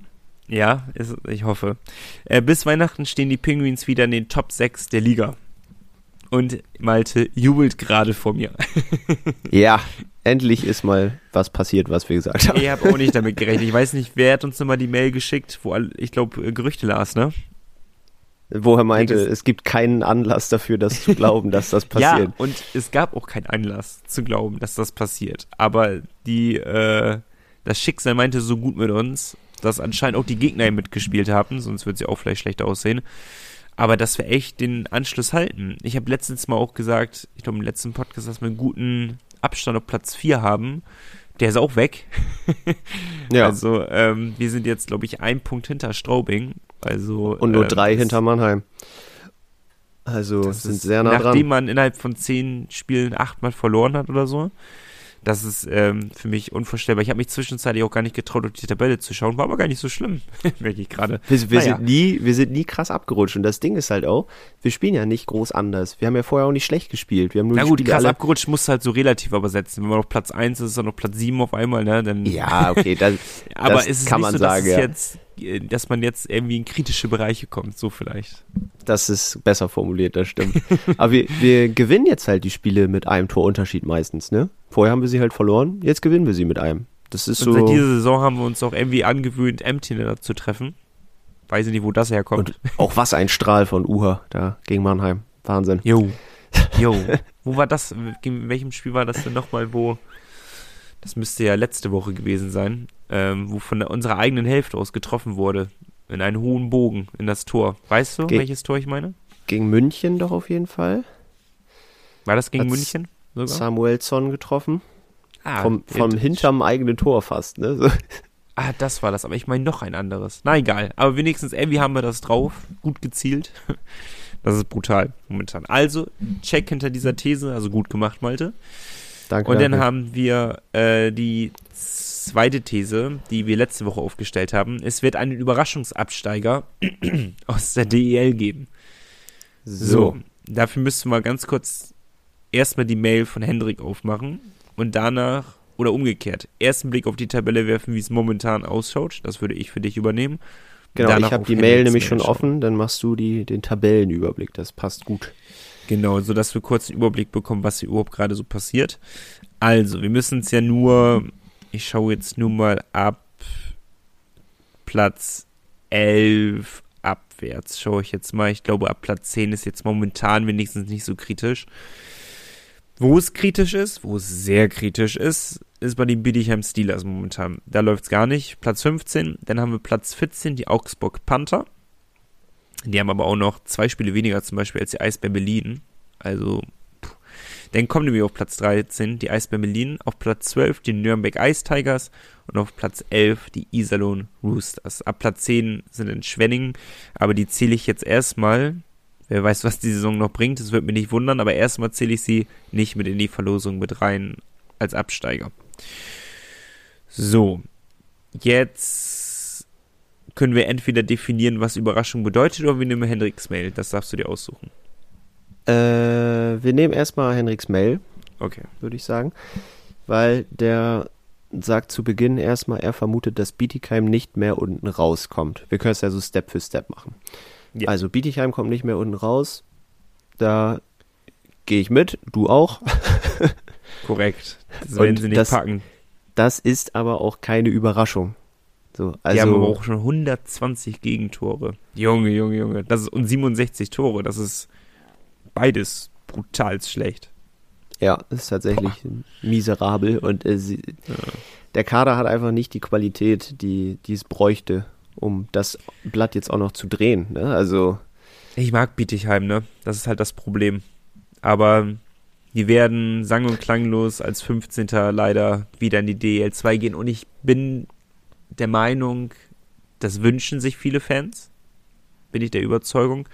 Ja, ist, ich hoffe. Äh, bis Weihnachten stehen die Penguins wieder in den Top 6 der Liga. Und Malte jubelt gerade vor mir. Ja, endlich ist mal was passiert, was wir gesagt haben. Ich habe auch nicht damit gerechnet. Ich weiß nicht, wer hat uns nochmal die Mail geschickt, wo all, ich glaube Gerüchte las, ne? Wo er meinte, Das- es gibt keinen Anlass dafür, das zu glauben, dass das passiert. Ja, und es gab auch keinen Anlass zu glauben, dass das passiert. Aber die, äh, das Schicksal meinte so gut mit uns, dass anscheinend auch die Gegner mitgespielt haben, sonst wird es ja auch vielleicht schlechter aussehen. Aber dass wir echt den Anschluss halten. Ich habe letztens mal auch gesagt, ich glaube im letzten Podcast, dass wir einen guten Abstand auf Platz 4 haben. Der ist auch weg. Ja. Also ähm, wir sind jetzt, glaube ich, ein Punkt hinter Straubing. Also, und nur ähm, drei hinter Mannheim. Also sind ist, sehr nah nachdem dran. man innerhalb von zehn Spielen achtmal verloren hat oder so. Das ist ähm, für mich unvorstellbar. Ich habe mich zwischenzeitlich auch gar nicht getraut, auf die Tabelle zu schauen. War aber gar nicht so schlimm, merke ich gerade. Wir, wir, Naja. sind nie, wir sind nie krass abgerutscht. Und das Ding ist halt auch, wir spielen ja nicht groß anders. Wir haben ja vorher auch nicht schlecht gespielt. Wir haben nur Na die gut, Spiele krass abgerutscht musst du halt so relativ aber setzen. Wenn man auf Platz 1 ist, ist dann auf Platz 7 auf einmal, ne? Dann, Ja, okay, das, aber das ist es kann nicht man so, sagen, dass, es ja. jetzt, dass man jetzt irgendwie in kritische Bereiche kommt, so vielleicht. das ist besser formuliert, das stimmt. Aber wir, wir gewinnen jetzt halt die Spiele mit einem Torunterschied meistens, ne? Vorher haben wir sie halt verloren, jetzt gewinnen wir sie mit einem. Das ist Und seit so. dieser Saison haben wir uns auch irgendwie angewöhnt, Empty-Netter zu treffen. Weiß ich nicht, wo das herkommt. Und auch was ein Strahl von Uha da gegen Mannheim. Wahnsinn. Jo. Jo. wo war das? In welchem Spiel war das denn nochmal, wo? Das müsste ja letzte Woche gewesen sein, ähm, wo von der, unserer eigenen Hälfte aus getroffen wurde. In einen hohen Bogen in das Tor. Weißt du, Ge- welches Tor ich meine? Gegen München doch auf jeden Fall. War das gegen Hat's München? Sogar? Samuelsson getroffen. Ah, vom vom hinterm eigenen Tor fast, ne? So. Ah, das war das, aber ich meine noch ein anderes. Na egal, aber wenigstens irgendwie haben wir das drauf. Gut gezielt. Das ist brutal momentan. Also, check hinter dieser These, also gut gemacht, Malte. Danke. Und dann danke. haben wir äh, die zweite These, die wir letzte Woche aufgestellt haben. Es wird einen Überraschungsabsteiger aus der DEL geben. So, dafür müssten wir ganz kurz erstmal die Mail von Hendrik aufmachen und danach, oder umgekehrt, ersten Blick auf die Tabelle werfen, wie es momentan ausschaut. Das würde ich für dich übernehmen. Genau, Danach ich habe die Mail nämlich schon schauen. offen, dann machst du die, den Tabellenüberblick, das passt gut. Genau, so dass wir kurz einen Überblick bekommen, was hier überhaupt gerade so passiert. Also, wir müssen es ja nur, ich schaue jetzt nur mal ab Platz 11 abwärts, schaue ich jetzt mal. Ich glaube, ab Platz 10 ist jetzt momentan wenigstens nicht so kritisch. Wo es kritisch ist, wo es sehr kritisch ist, ist bei den Bietigheim Steelers momentan. Da läuft es gar nicht. Platz 15, dann haben wir Platz 14, die Augsburg Panther. Die haben aber auch noch zwei Spiele weniger zum Beispiel als die Eisbär Berlin. Also. Dann kommen nämlich auf Platz 13 die Eisbär Berlin, auf Platz 12 die Nürnberg Ice Tigers und auf Platz 11 die Iserlohn Roosters. Ab Platz 10 sind in Schwenningen, aber die zähle ich jetzt erstmal. Wer weiß, was die Saison noch bringt, das wird mich nicht wundern, aber erstmal zähle ich sie nicht mit in die Verlosung mit rein als Absteiger. So, jetzt können wir entweder definieren, was Überraschung bedeutet, oder wir nehmen Hendricks Mail. Das darfst du dir aussuchen. Äh, wir nehmen erstmal Henriks Mail. Okay. würde ich sagen. Weil der sagt zu Beginn erstmal, er vermutet, dass Bietigheim nicht mehr unten rauskommt. Wir können es ja so Step für Step machen. Ja. Also Bietigheim kommt nicht mehr unten raus. Da gehe ich mit, du auch. Korrekt. Das Und werden sie nicht das- packen. Das ist aber auch keine Überraschung. So, die haben aber also auch schon 120 Gegentore. Junge, Junge, Junge. Das ist, und 67 Tore. Das ist beides brutal schlecht. ja, ist tatsächlich miserabel und äh, sie, der Kader hat einfach nicht die Qualität, die, die es bräuchte, um das Blatt jetzt auch noch zu drehen. Ne? Also Ich mag Bietigheim, ne? Das ist halt das Problem. Aber die werden sang- und klanglos als 15. leider wieder in die DL2 gehen. Und ich bin der Meinung, das wünschen sich viele Fans. Bin ich der Überzeugung.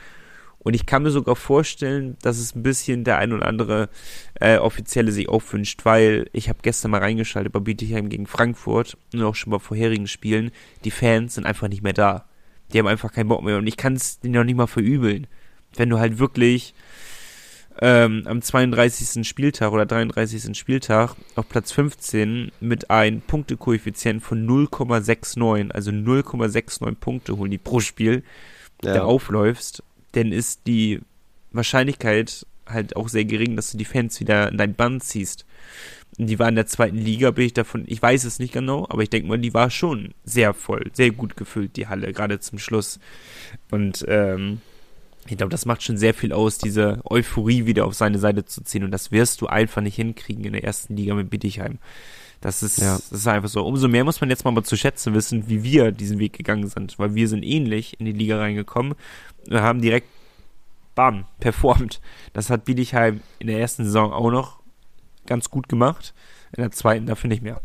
Und ich kann mir sogar vorstellen, dass es ein bisschen der ein oder andere äh, Offizielle sich auch wünscht, weil ich habe gestern mal reingeschaltet bei Bietigheim gegen Frankfurt und auch schon bei vorherigen Spielen. Die Fans sind einfach nicht mehr da. Die haben einfach keinen Bock mehr und ich kann es denen noch nicht mal verübeln. Wenn du halt wirklich ähm, am 32. Spieltag oder 33. Spieltag auf Platz 15 mit einem Punktekoeffizient von 0,69, also 0,69 Punkte holen die pro Spiel, ja, da aufläufst, dann ist die Wahrscheinlichkeit halt auch sehr gering, dass du die Fans wieder in dein Band ziehst. Und Die war in der zweiten Liga, bin ich davon, ich weiß es nicht genau, aber ich denke mal, die war schon sehr voll, sehr gut gefüllt, die Halle, gerade zum Schluss. Und ähm, ich glaube, das macht schon sehr viel aus, diese Euphorie wieder auf seine Seite zu ziehen. Und das wirst du einfach nicht hinkriegen in der ersten Liga mit Bietigheim. Das ist, Ja. das ist einfach so. Umso mehr muss man jetzt mal zu schätzen wissen, wie wir diesen Weg gegangen sind. Weil wir sind ähnlich in die Liga reingekommen und haben direkt, bam, performt. Das hat Bietigheim in der ersten Saison auch noch ganz gut gemacht. In der zweiten dafür nicht mehr.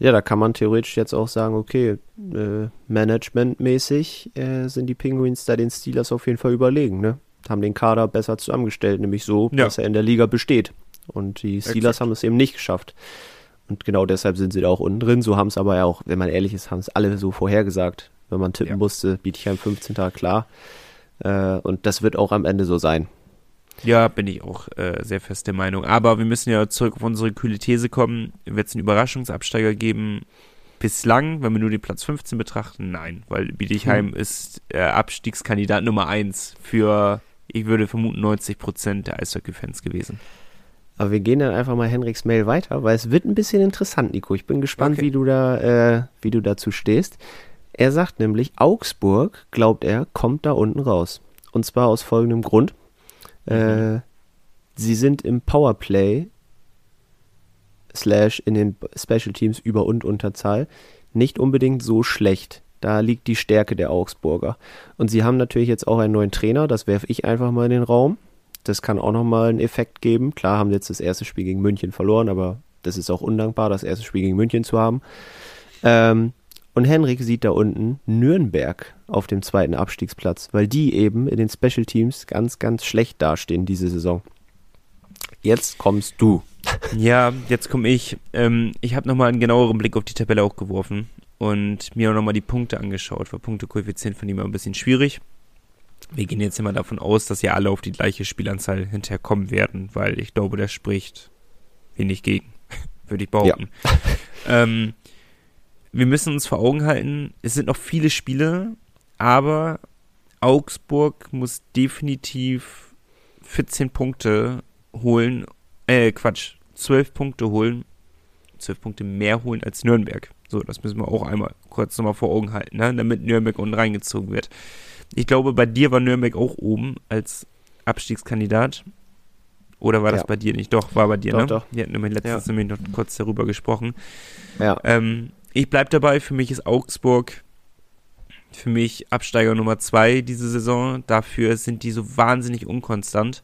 ja, da kann man theoretisch jetzt auch sagen, okay, äh, managementmäßig äh, sind die Penguins da den Steelers auf jeden Fall überlegen. Ne? Haben den Kader besser zusammengestellt, nämlich so, Ja. dass er in der Liga besteht. Und die Steelers Exakt. haben es eben nicht geschafft. Und genau deshalb sind sie da auch unten drin. So haben es aber ja auch, wenn man ehrlich ist, haben es alle so vorhergesagt. Wenn man tippen Ja. musste, biete ich einem 15. klar. Äh, und das wird auch am Ende so sein. Ja, bin ich auch äh, sehr fest der Meinung. Aber wir müssen ja zurück auf unsere kühle These kommen. Wird es einen Überraschungsabsteiger geben? Bislang, wenn wir nur den Platz 15 betrachten, nein, weil Bietigheim ist äh, Abstiegskandidat Nummer 1 für, ich würde vermuten, 90 Prozent der Eishockey-Fans gewesen. Aber wir gehen dann einfach mal Henriks Mail weiter, weil es wird ein bisschen interessant, Nico. Ich bin gespannt, Okay. wie du da, äh, wie du dazu stehst. Er sagt nämlich, Augsburg, glaubt er, kommt da unten raus. Und zwar aus folgendem Grund. Äh, sie sind im Powerplay slash in den Special Teams über und Unterzahl nicht unbedingt so schlecht. Da liegt die Stärke der Augsburger. Und sie haben natürlich jetzt auch einen neuen Trainer, das werfe ich einfach mal in den Raum. Das kann auch nochmal einen Effekt geben. Klar haben jetzt das erste Spiel gegen München verloren, aber das ist auch undankbar, das erste Spiel gegen München zu haben. Ähm, und Henrik sieht da unten Nürnberg auf dem zweiten Abstiegsplatz, weil die eben in den Special Teams ganz, ganz schlecht dastehen diese Saison. Jetzt kommst du. Ja, jetzt komme ich. Ähm, ich habe nochmal einen genaueren Blick auf die Tabelle auch geworfen und mir auch nochmal die Punkte angeschaut, weil Punktekoeffizient ich immer ein bisschen schwierig. Wir gehen jetzt immer davon aus, dass ja alle auf die gleiche Spielanzahl hinterher kommen werden, weil ich glaube, das spricht wenig gegen, würde ich behaupten. Ähm, wir müssen uns vor Augen halten, es sind noch viele Spiele, aber Augsburg muss definitiv 14 Punkte holen, äh, Quatsch, 12 Punkte holen, 12 Punkte mehr holen als Nürnberg. So, das müssen wir auch einmal kurz nochmal vor Augen halten, ne? damit Nürnberg unten reingezogen wird. Ich glaube, bei dir war Nürnberg auch oben als Abstiegskandidat. Oder war das Ja. bei dir nicht? Doch, war bei dir, Doch, ne? doch. Wir hatten nämlich letztens nämlich noch kurz darüber gesprochen. Ja. Ähm, ich bleib dabei, für mich ist Augsburg für mich Absteiger Nummer zwei diese Saison. Dafür sind die so wahnsinnig unkonstant.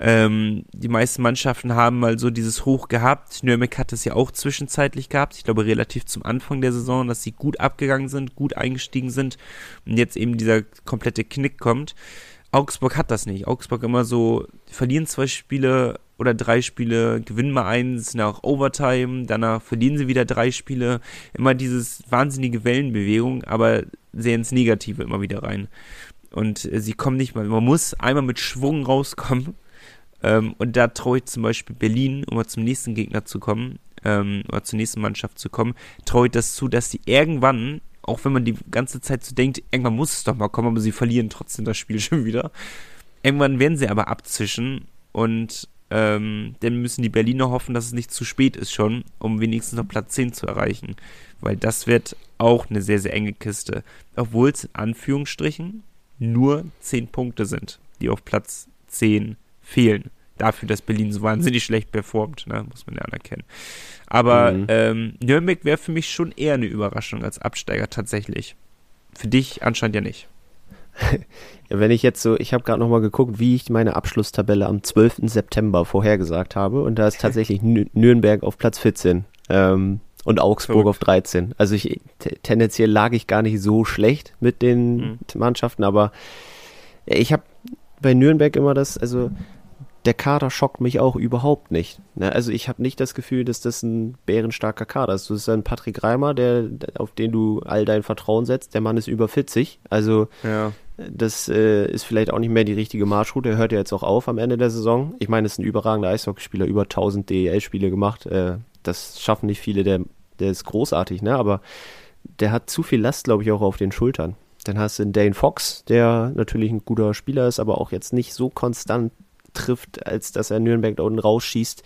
Ähm, die meisten Mannschaften haben mal so dieses Hoch gehabt. Nürnberg hat es ja auch zwischenzeitlich gehabt. Ich glaube, relativ zum Anfang der Saison, dass sie gut abgegangen sind, gut eingestiegen sind und jetzt eben dieser komplette Knick kommt. Augsburg hat das nicht. Augsburg immer so, verlieren zwei Spiele oder drei Spiele, gewinnen mal eins nach Overtime, danach verlieren sie wieder drei Spiele. Immer dieses wahnsinnige Wellenbewegung, aber sehr ins Negative immer wieder rein. Und äh, sie kommen nicht mal. Man muss einmal mit Schwung rauskommen Ähm, und da traue ich zum Beispiel Berlin, um mal zum nächsten Gegner zu kommen, ähm, oder zur nächsten Mannschaft zu kommen, traue ich das zu, dass die irgendwann, auch wenn man die ganze Zeit so denkt, irgendwann muss es doch mal kommen, aber sie verlieren trotzdem das Spiel schon wieder. Irgendwann werden sie aber abzischen und ähm, dann müssen die Berliner hoffen, dass es nicht zu spät ist schon, um wenigstens noch Platz 10 zu erreichen. Weil das wird auch eine sehr, sehr enge Kiste. Obwohl es in Anführungsstrichen nur 10 Punkte sind, die auf Platz 10 fehlen. Dafür, dass Berlin so wahnsinnig schlecht performt, ne? muss man ja anerkennen. Aber mhm. ähm, Nürnberg wäre für mich schon eher eine Überraschung als Absteiger tatsächlich. Für dich anscheinend ja nicht. Ja, wenn ich jetzt so, ich habe gerade nochmal geguckt, wie ich meine Abschlusstabelle am 12. September vorhergesagt habe und da ist tatsächlich Nürnberg auf Platz 14 ähm, und Augsburg Verrückt. auf 13. Also ich, tendenziell lag ich gar nicht so schlecht mit den mhm. Mannschaften, aber ich habe bei Nürnberg immer das, also der Kader schockt mich auch überhaupt nicht. Ne? Also ich habe nicht das Gefühl, dass das ein bärenstarker Kader ist. Das ist ein Patrick Reimer, der, auf den du all dein Vertrauen setzt. Der Mann ist über 40. Also ja. das äh, ist vielleicht auch nicht mehr die richtige Marschroute. Er hört ja jetzt auch auf am Ende der Saison. Ich meine, es ist ein überragender Eishockeyspieler, über 1000 DEL-Spiele gemacht. Äh, das schaffen nicht viele, der, der ist großartig, ne? aber der hat zu viel Last, glaube ich, auch auf den Schultern. Dann hast du den Dane Fox, der natürlich ein guter Spieler ist, aber auch jetzt nicht so konstant trifft, als dass er Nürnberg da unten rausschießt.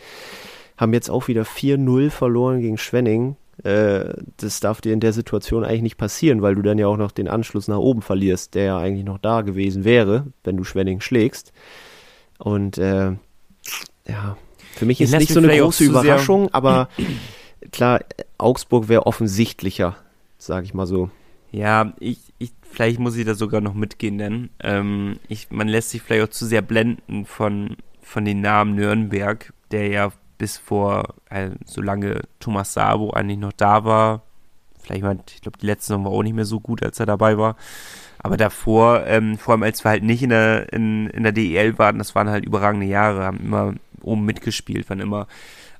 Haben jetzt auch wieder 4-0 verloren gegen Schwenning. Äh, das darf dir in der Situation eigentlich nicht passieren, weil du dann ja auch noch den Anschluss nach oben verlierst, der ja eigentlich noch da gewesen wäre, wenn du Schwenning schlägst. Und äh, ja, für mich ist nicht so eine große Überraschung, aber klar, Augsburg wäre offensichtlicher, sage ich mal so. Ja, ich, ich, vielleicht muss ich da sogar noch mitgehen, denn ähm, ich, man lässt sich vielleicht auch zu sehr blenden von, von den Namen Nürnberg, der ja bis vor, äh, solange Thomas Sabo eigentlich noch da war, vielleicht mal, ich glaube, die letzte Saison war auch nicht mehr so gut, als er dabei war. Aber davor, ähm, vor allem als wir halt nicht in der, in, in der DEL waren, das waren halt überragende Jahre, haben immer oben mitgespielt, waren immer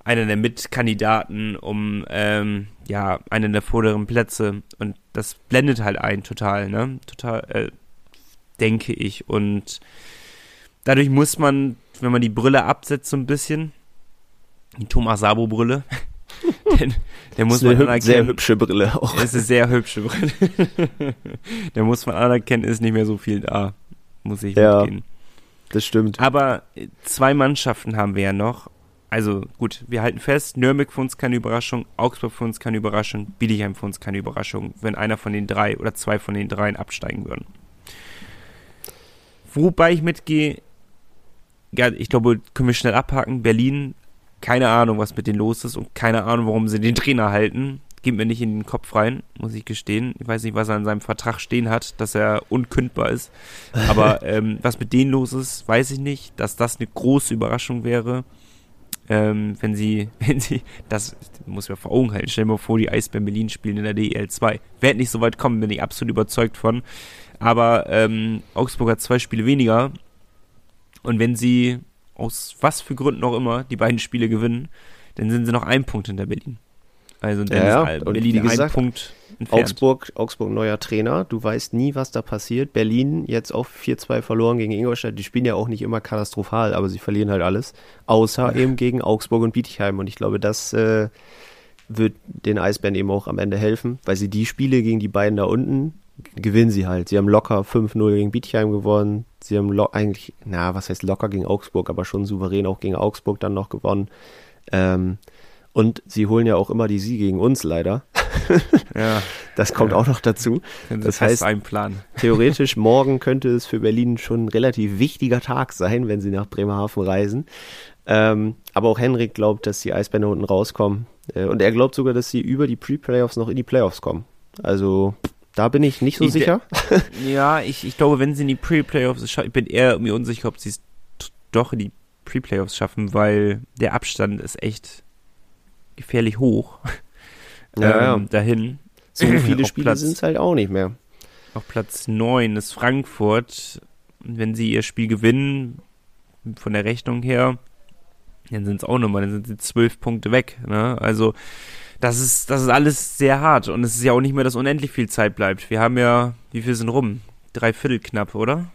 einer der Mitkandidaten um ähm, ja einen der vorderen Plätze und das blendet halt ein total, ne? Total, äh, denke ich. Und dadurch muss man, wenn man die Brille absetzt so ein bisschen, die Thomas Sabo Brille, denn, der muss man anerkennen. Sehr hübsche Brille auch. Ist eine sehr hübsche Brille. da muss man anerkennen, ist nicht mehr so viel da. Muss ich ja, mitgehen. Das stimmt. Aber zwei Mannschaften haben wir ja noch also gut, wir halten fest, Nürnberg für uns keine Überraschung, Augsburg für uns keine Überraschung, Bietigheim für uns keine Überraschung, wenn einer von den drei oder zwei von den dreien absteigen würden. Wobei ich mitgehe, ja, ich glaube, können wir schnell abhaken. Berlin, keine Ahnung, was mit denen los ist und keine Ahnung, warum sie den Trainer halten. Geht mir nicht in den Kopf rein, muss ich gestehen. Ich weiß nicht, was er in seinem Vertrag stehen hat, dass er unkündbar ist. Aber ähm, was mit denen los ist, weiß ich nicht. Dass das eine große Überraschung wäre ähm, wenn sie, wenn sie, das muss ich mir vor Augen halten, stell mal vor, die Eisbären Berlin spielen in der DEL 2. Wird nicht so weit kommen, bin ich absolut überzeugt von. Aber ähm, Augsburg hat zwei Spiele weniger. Und wenn sie aus was für Gründen auch immer die beiden Spiele gewinnen, dann sind sie noch ein Punkt hinter Berlin. Also dann ja, ist Berlin ein gesagt, Punkt entfernt. Augsburg, Augsburg neuer Trainer. Du weißt nie, was da passiert. Berlin jetzt auch 4-2 verloren gegen Ingolstadt. Die spielen ja auch nicht immer katastrophal, aber sie verlieren halt alles. Außer eben gegen Augsburg und Bietigheim. Und ich glaube, das äh, wird den Eisbären eben auch am Ende helfen, weil sie die Spiele gegen die beiden da unten gewinnen sie halt. Sie haben locker 5-0 gegen Bietigheim gewonnen. Sie haben eigentlich, na, was heißt locker gegen Augsburg, aber schon souverän auch gegen Augsburg dann noch gewonnen. Ähm, und sie holen ja auch immer die Siege gegen uns leider. ja. Das kommt ja. auch noch dazu. Das heißt, einplanen. theoretisch morgen könnte es für Berlin schon ein relativ wichtiger Tag sein, wenn sie nach Bremerhaven reisen. Ähm, aber auch Henrik glaubt, dass die Eisbänder unten rauskommen. Äh, und er glaubt sogar, dass sie über die Pre-Playoffs noch in die Playoffs kommen. Also da bin ich nicht so ich sicher. ja, ich, ich glaube, wenn sie in die Pre-Playoffs schaffen, ich bin eher mir unsicher, ob sie es doch in die Pre-Playoffs schaffen, weil der Abstand ist echt gefährlich hoch. Ja, ähm, ja. Dahin. So viele Spiele sind es halt auch nicht mehr. Auf Platz 9 ist Frankfurt. Wenn sie ihr Spiel gewinnen, von der Rechnung her, dann sind es auch nochmal, dann sind sie zwölf Punkte weg. Ne? Also, das ist, das ist alles sehr hart. Und es ist ja auch nicht mehr, dass unendlich viel Zeit bleibt. Wir haben ja, wie viel sind rum? Drei Viertel knapp, oder?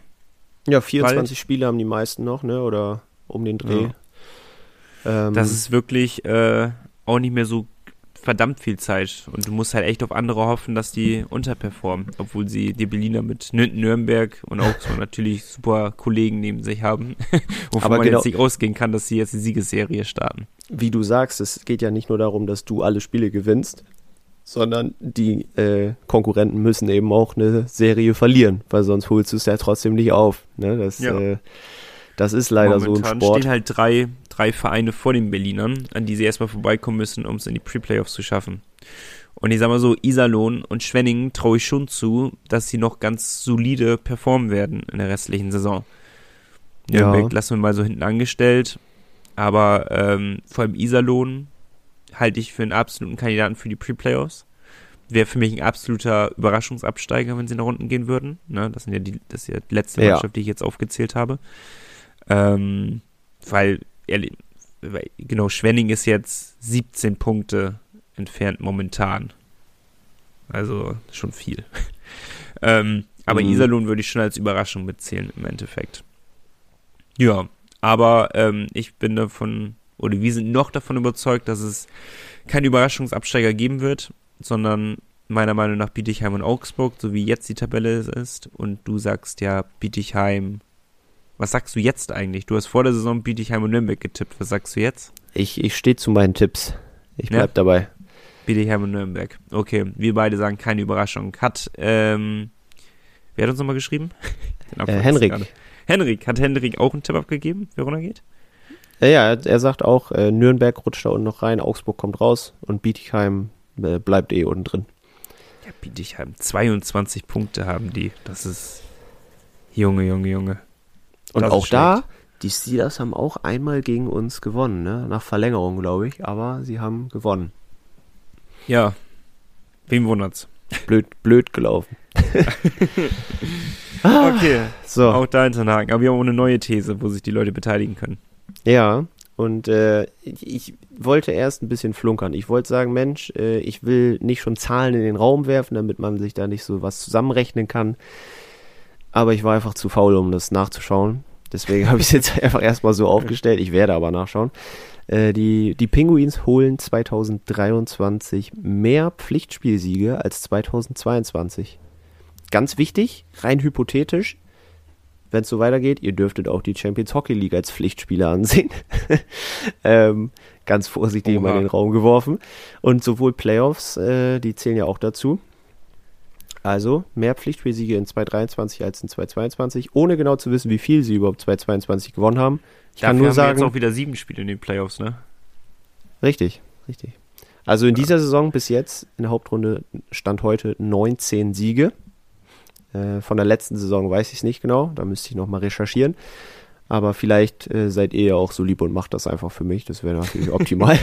Ja, 24 Bald. Spiele haben die meisten noch, ne? Oder um den Dreh. Ja. Ähm, das ist wirklich äh, auch nicht mehr so verdammt viel Zeit und du musst halt echt auf andere hoffen, dass die unterperformen, obwohl sie die Berliner mit Nürnberg und auch so natürlich super Kollegen neben sich haben, wovon Aber man genau, jetzt nicht ausgehen kann, dass sie jetzt die Siegesserie starten. Wie du sagst, es geht ja nicht nur darum, dass du alle Spiele gewinnst, sondern die äh, Konkurrenten müssen eben auch eine Serie verlieren, weil sonst holst du es ja trotzdem nicht auf. Ne? Das, ja. äh, das ist leider Momentan so im Sport. stehen halt drei drei Vereine vor den Berlinern, an die sie erstmal vorbeikommen müssen, um es in die Pre-Playoffs zu schaffen. Und ich sag mal so, Iserlohn und Schwenningen traue ich schon zu, dass sie noch ganz solide performen werden in der restlichen Saison. Nürnberg ja. lassen wir mal so hinten angestellt. Aber ähm, vor allem Iserlohn halte ich für einen absoluten Kandidaten für die Pre-Playoffs. Wäre für mich ein absoluter Überraschungsabsteiger, wenn sie nach unten gehen würden. Ne, das, sind ja die, das ist ja die letzte Mannschaft, ja. die ich jetzt aufgezählt habe. Ähm, weil genau, Schwenning ist jetzt 17 Punkte entfernt momentan. Also schon viel. ähm, aber mhm. Iserlohn würde ich schon als Überraschung mitzählen im Endeffekt. Ja, aber ähm, ich bin davon, oder wir sind noch davon überzeugt, dass es keinen Überraschungsabsteiger geben wird, sondern meiner Meinung nach Bietigheim und Augsburg, so wie jetzt die Tabelle ist. Und du sagst ja, Bietigheim was sagst du jetzt eigentlich? Du hast vor der Saison Bietigheim und Nürnberg getippt. Was sagst du jetzt? Ich, ich stehe zu meinen Tipps. Ich bleib ja? dabei. Bietigheim und Nürnberg. Okay, wir beide sagen keine Überraschung. Hat, ähm, wer hat uns nochmal geschrieben? äh, Henrik. Henrik. Hat Henrik auch einen Tipp abgegeben, wer runtergeht? Ja, er, er sagt auch, äh, Nürnberg rutscht da unten noch rein, Augsburg kommt raus und Bietigheim äh, bleibt eh unten drin. Ja, Bietigheim, 22 Punkte haben die. Das ist, Junge, Junge, Junge. Und das auch da, die Steelers haben auch einmal gegen uns gewonnen, ne? Nach Verlängerung, glaube ich, aber sie haben gewonnen. Ja. Wem wundert's? Blöd, blöd gelaufen. okay. So. Auch da hinterhaken. Aber wir haben auch eine neue These, wo sich die Leute beteiligen können. Ja. Und äh, ich, ich, wollte erst ein bisschen flunkern. Ich wollte sagen, Mensch, äh, ich will nicht schon Zahlen in den Raum werfen, damit man sich da nicht so was zusammenrechnen kann aber ich war einfach zu faul, um das nachzuschauen. Deswegen habe ich es jetzt einfach erstmal so aufgestellt. Ich werde aber nachschauen. Äh, die, die Pinguins holen 2023 mehr Pflichtspielsiege als 2022. Ganz wichtig, rein hypothetisch, wenn es so weitergeht, ihr dürftet auch die Champions Hockey League als Pflichtspiele ansehen. ähm, ganz vorsichtig Oha. mal in den Raum geworfen. Und sowohl Playoffs, äh, die zählen ja auch dazu. Also mehr Pflichtspielsiege in 2023 als in 2022, ohne genau zu wissen, wie viel sie überhaupt 2022 gewonnen haben. Ich Dafür kann nur haben sagen, wir jetzt auch wieder sieben Spiele in den Playoffs, ne? Richtig, richtig. Also in dieser Saison bis jetzt in der Hauptrunde stand heute 19 Siege. Äh, von der letzten Saison weiß ich es nicht genau, da müsste ich nochmal recherchieren. Aber vielleicht äh, seid ihr ja auch so lieb und macht das einfach für mich. Das wäre natürlich optimal.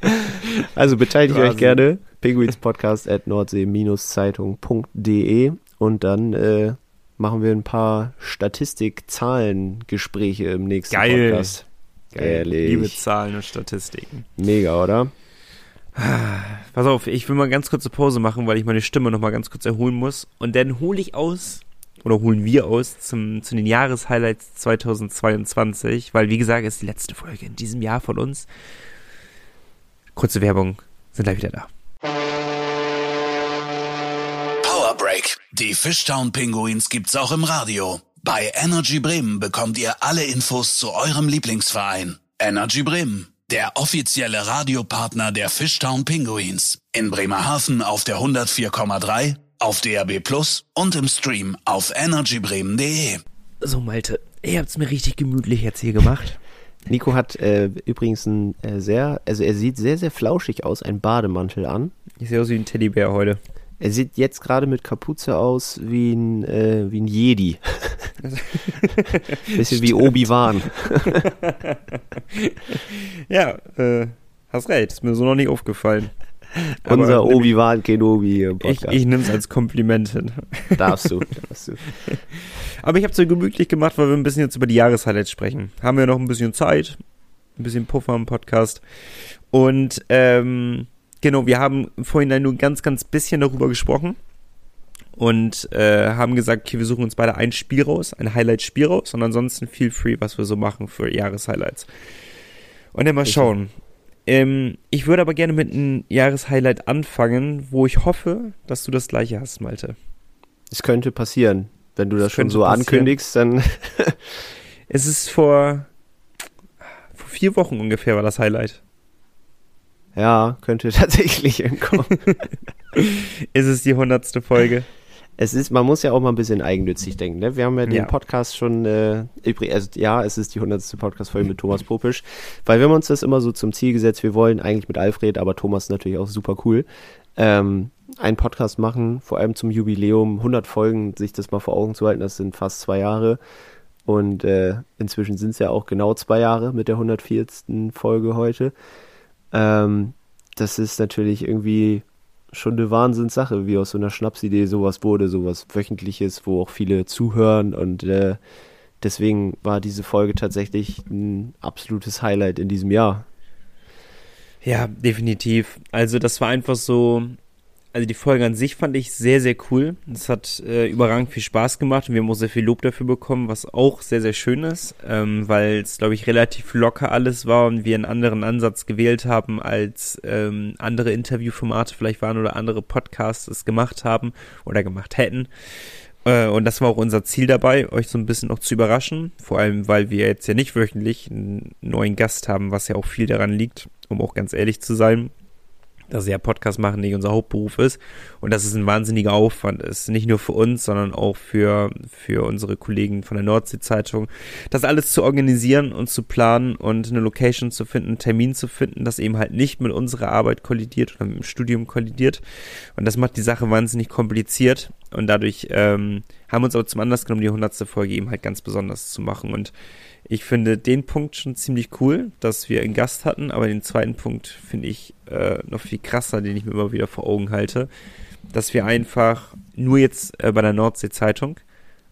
also beteiligt euch gerne. Penguinspodcast at nordsee-zeitung.de und dann äh, machen wir ein paar Statistik-Zahlen-Gespräche im nächsten Geil. Podcast. Geil. Liebe Zahlen und Statistiken. Mega, oder? Pass auf, ich will mal ganz kurze Pause machen, weil ich meine Stimme noch mal ganz kurz erholen muss. Und dann hole ich aus oder holen wir aus zum, zu den Jahreshighlights 2022, weil wie gesagt, ist die letzte Folge in diesem Jahr von uns. Kurze Werbung, sind gleich wieder da. Power Break. Die Fishtown Pinguins gibt's auch im Radio. Bei Energy Bremen bekommt ihr alle Infos zu eurem Lieblingsverein. Energy Bremen, der offizielle Radiopartner der Fishtown Pinguins. In Bremerhaven auf der 104,3 auf DAB Plus und im Stream auf energybremen.de. So, Malte, ihr habt's mir richtig gemütlich jetzt hier gemacht. Nico hat äh, übrigens ein äh, sehr, also er sieht sehr, sehr flauschig aus, ein Bademantel an. Ich sehe aus wie ein Teddybär heute. Er sieht jetzt gerade mit Kapuze aus wie ein, äh, wie ein Jedi. Bisschen Stimmt. wie Obi-Wan. ja, äh, hast recht, ist mir so noch nicht aufgefallen. Unser Obi-Wan Kenobi im Podcast. Ich, ich nehme es als Kompliment hin. Darfst du, darfst du. Aber ich habe es so gemütlich gemacht, weil wir ein bisschen jetzt über die Jahreshighlights sprechen. Haben wir noch ein bisschen Zeit, ein bisschen Puffer im Podcast. Und ähm, genau, wir haben vorhin nur ganz, ganz bisschen darüber gesprochen. und äh, haben gesagt, okay, wir suchen uns beide ein Spiel raus, ein Highlight-Spiel raus und ansonsten feel free, was wir so machen für Jahreshighlights. Und dann mal schauen. Ähm, ich würde aber gerne mit einem Jahreshighlight anfangen, wo ich hoffe, dass du das gleiche hast, Malte. Es könnte passieren. Wenn du das, Das schon so passieren. ankündigst, dann Es ist vor, vor vier Wochen ungefähr war das Highlight. ja, könnte tatsächlich hinkommen. Ist es die hundertste Folge? Es ist, man muss ja auch mal ein bisschen eigennützig denken. Ne? Wir haben ja den Ja. Podcast schon, äh, übrig, also ja, es ist die hundertste Podcast-Folge mit Thomas Popisch, weil wir haben uns das immer so zum Ziel gesetzt, wir wollen eigentlich mit Alfred, aber Thomas ist natürlich auch super cool, ähm, einen Podcast machen, vor allem zum Jubiläum, 100 Folgen, sich das mal vor Augen zu halten, das sind fast zwei Jahre und äh, inzwischen sind es ja auch genau zwei Jahre mit der 104. Folge heute. Ähm, das ist natürlich irgendwie schon eine Wahnsinnssache, wie aus so einer Schnapsidee sowas wurde, sowas Wöchentliches, wo auch viele zuhören und äh, deswegen war diese Folge tatsächlich ein absolutes Highlight in diesem Jahr. Ja, definitiv. Also das war einfach so, also die Folge an sich fand ich sehr, sehr cool. Es hat äh, überragend viel Spaß gemacht und wir haben auch sehr viel Lob dafür bekommen, was auch sehr, sehr schön ist, ähm, weil es, glaube ich, relativ locker alles war und wir einen anderen Ansatz gewählt haben, als ähm, andere Interviewformate vielleicht waren oder andere Podcasts es gemacht haben oder gemacht hätten. Äh, Und das war auch unser Ziel dabei, euch so ein bisschen noch zu überraschen. Vor allem, weil wir jetzt ja nicht wöchentlich einen neuen Gast haben, was ja auch viel daran liegt, um auch ganz ehrlich zu sein, dass ja Podcast machen nicht unser Hauptberuf ist und dass es ein wahnsinniger Aufwand ist. Nicht nur für uns, sondern auch für, für unsere Kollegen von der Nordsee-Zeitung. Das alles zu organisieren und zu planen und eine Location zu finden, einen Termin zu finden, das eben halt nicht mit unserer Arbeit kollidiert oder mit dem Studium kollidiert. Und das macht die Sache wahnsinnig kompliziert. Und dadurch ähm, haben wir uns aber zum Anlass genommen, die 100. Folge eben halt ganz besonders zu machen. Und ich finde den Punkt schon ziemlich cool, dass wir einen Gast hatten, aber den zweiten Punkt finde ich äh, noch viel krasser, den ich mir immer wieder vor Augen halte, dass wir einfach nur jetzt äh, bei der Nordsee-Zeitung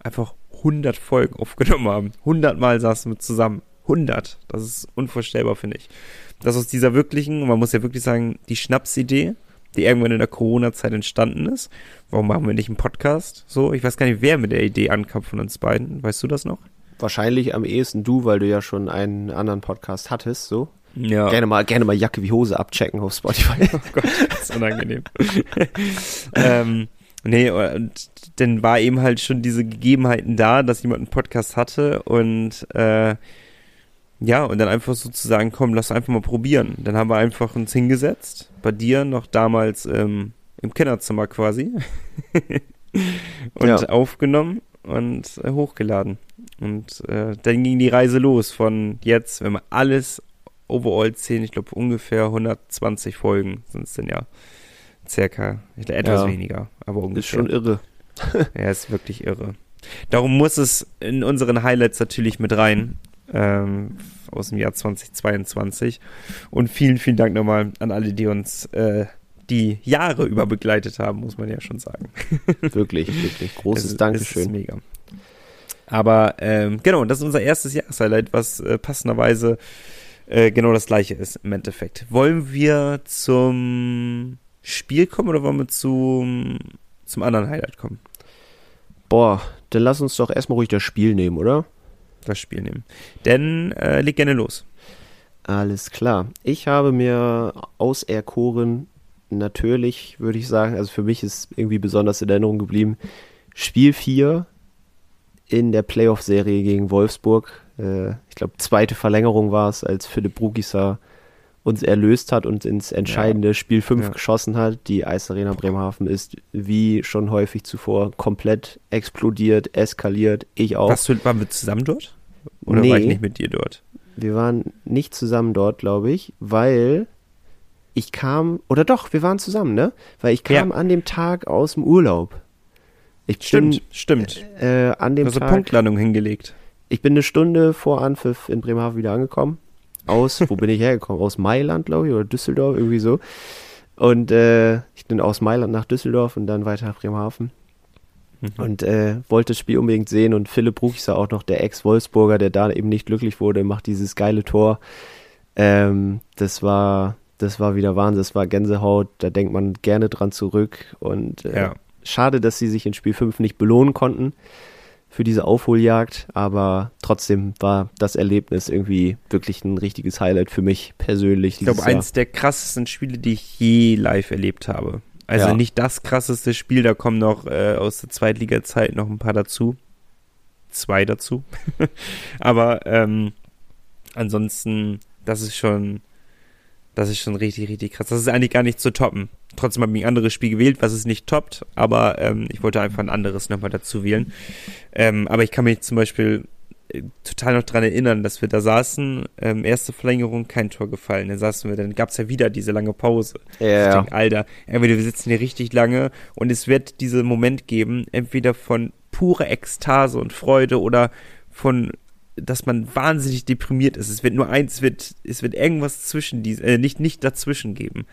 einfach 100 Folgen aufgenommen haben. 100 Mal saßen wir zusammen. 100. Das ist unvorstellbar, finde ich. Das aus dieser wirklichen, man muss ja wirklich sagen, die Schnapsidee, die irgendwann in der Corona-Zeit entstanden ist. Warum machen wir nicht einen Podcast? So, ich weiß gar nicht, wer mit der Idee ankam von uns beiden. Weißt du das noch? Wahrscheinlich am ehesten du, weil du ja schon einen anderen Podcast hattest, so. Ja. Gerne mal, gerne mal Jacke wie Hose abchecken auf Spotify. Oh Gott, das ist unangenehm. ähm, nee, und dann war eben halt schon diese Gegebenheiten da, dass jemand einen Podcast hatte und äh, ja, und dann einfach sozusagen, komm, lass einfach mal probieren. Dann haben wir einfach uns hingesetzt, bei dir noch damals ähm, im Kinderzimmer quasi und Ja. aufgenommen und äh, hochgeladen. Und äh, dann ging die Reise los von jetzt, wenn wir alles overall zählen, ich glaube ungefähr 120 Folgen sind es denn ja. Circa, glaub, etwas Ja. weniger, aber ungefähr. ist schon irre. Ja, ist wirklich irre. Darum muss es in unseren Highlights natürlich mit rein. Ähm, aus dem Jahr 2022. Und vielen, vielen Dank nochmal an alle, die uns äh, die Jahre über begleitet haben, muss man ja schon sagen. Wirklich, wirklich. Großes Es- Es ist Dankeschön. mega. Aber ähm, genau, das ist unser erstes Jahreshighlight, was äh, passenderweise äh, genau das gleiche ist im Endeffekt. Wollen wir zum Spiel kommen oder wollen wir zum, zum anderen Highlight kommen? Boah, dann lass uns doch erstmal ruhig das Spiel nehmen, oder? Das Spiel nehmen. Denn äh, leg gerne los. Alles klar. Ich habe mir auserkoren, natürlich würde ich sagen, also für mich ist irgendwie besonders in Erinnerung geblieben, Spiel 4 in der Playoff-Serie gegen Wolfsburg. Äh, ich glaube, zweite Verlängerung war es, als Philipp Brugisa uns erlöst hat und ins entscheidende Spiel 5 Ja. geschossen hat. Die Eisarena Bremerhaven ist wie schon häufig zuvor komplett explodiert, eskaliert. Ich auch. Warst du, waren wir zusammen dort? Oder Nee. war ich nicht mit dir dort? Wir waren nicht zusammen dort, glaube ich, weil ich kam, oder doch, wir waren zusammen, ne? Weil ich kam Ja. an dem Tag aus dem Urlaub. Ich Stimmt, stimmt. bin äh, an dem eine Tag, Punktlandung hingelegt. ich bin eine Stunde vor Anpfiff in Bremerhaven wieder angekommen. Aus, wo bin ich hergekommen? Aus Mailand, glaube ich, oder Düsseldorf, irgendwie so. Und äh, ich bin aus Mailand nach Düsseldorf und dann weiter nach Bremerhaven. Mhm. Und äh, wollte das Spiel unbedingt sehen und Philipp Bruchser auch noch, der Ex-Wolfsburger, der da eben nicht glücklich wurde, macht dieses geile Tor. Ähm, das war, das war wieder Wahnsinn, das war Gänsehaut, da denkt man gerne dran zurück und äh, Ja. schade, dass sie sich in Spiel 5 nicht belohnen konnten für diese Aufholjagd, aber trotzdem war das Erlebnis irgendwie wirklich ein richtiges Highlight für mich persönlich. Ich glaube, eins der krassesten Spiele, die ich je live erlebt habe. Also ja. nicht das krasseste Spiel, da kommen noch äh, aus der Zweitliga-Zeit noch ein paar dazu. Zwei dazu. aber ähm, ansonsten, das ist schon, das ist schon richtig, richtig krass. Das ist eigentlich gar nicht zu toppen. Trotzdem habe ich ein anderes Spiel gewählt, was es nicht toppt, aber ähm, ich wollte einfach ein anderes nochmal dazu wählen. Ähm, aber ich kann mich zum Beispiel äh, total noch dran erinnern, dass wir da saßen, ähm, erste Verlängerung, kein Tor gefallen. Dann saßen wir, dann gab es ja wieder diese lange Pause. Ja. Yeah. Ich denke, Alter, entweder wir sitzen hier richtig lange und es wird diesen Moment geben, entweder von pure Ekstase und Freude oder von dass man wahnsinnig deprimiert ist. Es wird nur eins, es wird, es wird irgendwas zwischen diesen, äh, nicht, nicht dazwischen geben.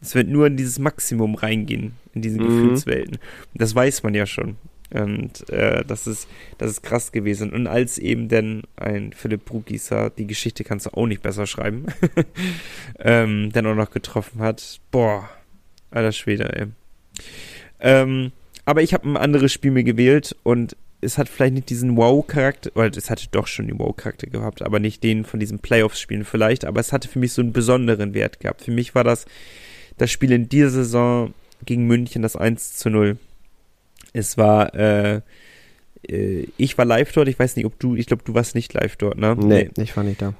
Es wird nur in dieses Maximum reingehen, in diese mhm. Gefühlswelten. Das weiß man ja schon. Und äh, das ist das ist krass gewesen. Und als eben denn ein Philipp Brugieser, die Geschichte kannst du auch nicht besser schreiben, ähm, dann auch noch getroffen hat, boah, alter Schwede, ey. Ähm, aber ich habe ein anderes Spiel mir gewählt und es hat vielleicht nicht diesen Wow-Charakter, oder es hatte doch schon den Wow-Charakter gehabt, aber nicht den von diesen Playoffs-Spielen vielleicht, aber es hatte für mich so einen besonderen Wert gehabt. Für mich war das das Spiel in dieser Saison gegen München, das 1 zu 0. Es war, äh, äh, ich war live dort, ich weiß nicht, ob du, ich glaube, du warst nicht live dort, ne? Nee, nee. ich war nicht da.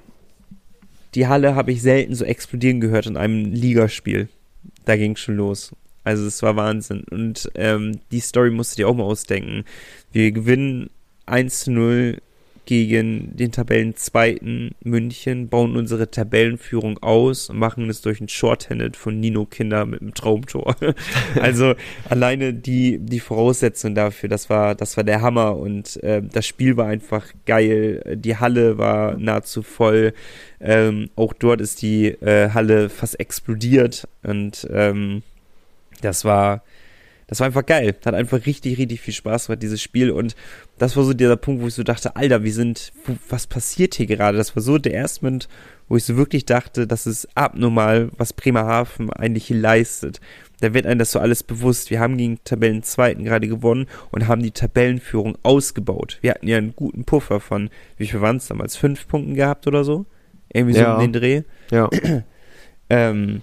Die Halle habe ich selten so explodieren gehört in einem Ligaspiel. Da ging schon los. Also es war Wahnsinn. Und ähm, die Story musst du dir auch mal ausdenken. Wir gewinnen 1 zu 0 gegen den Tabellenzweiten München, bauen unsere Tabellenführung aus und machen es durch ein Shorthanded von Nino Kinder mit einem Traumtor. also alleine die, die Voraussetzung dafür, das war, das war der Hammer und äh, das Spiel war einfach geil. Die Halle war nahezu voll. Ähm, auch dort ist die äh, Halle fast explodiert und ähm, das war, das war einfach geil. Hat einfach richtig, richtig viel Spaß gemacht, dieses Spiel. Und das war so dieser Punkt, wo ich so dachte, Alter, wir sind, was passiert hier gerade? Das war so der erste Moment, wo ich so wirklich dachte, das ist abnormal, was Bremerhaven eigentlich hier leistet. Da wird einem das so alles bewusst. Wir haben gegen Tabellenzweiten gerade gewonnen und haben die Tabellenführung ausgebaut. Wir hatten ja einen guten Puffer von, wie viel waren es damals? Fünf Punkten gehabt oder so? Irgendwie so ja. um den Dreh. Ja. ähm,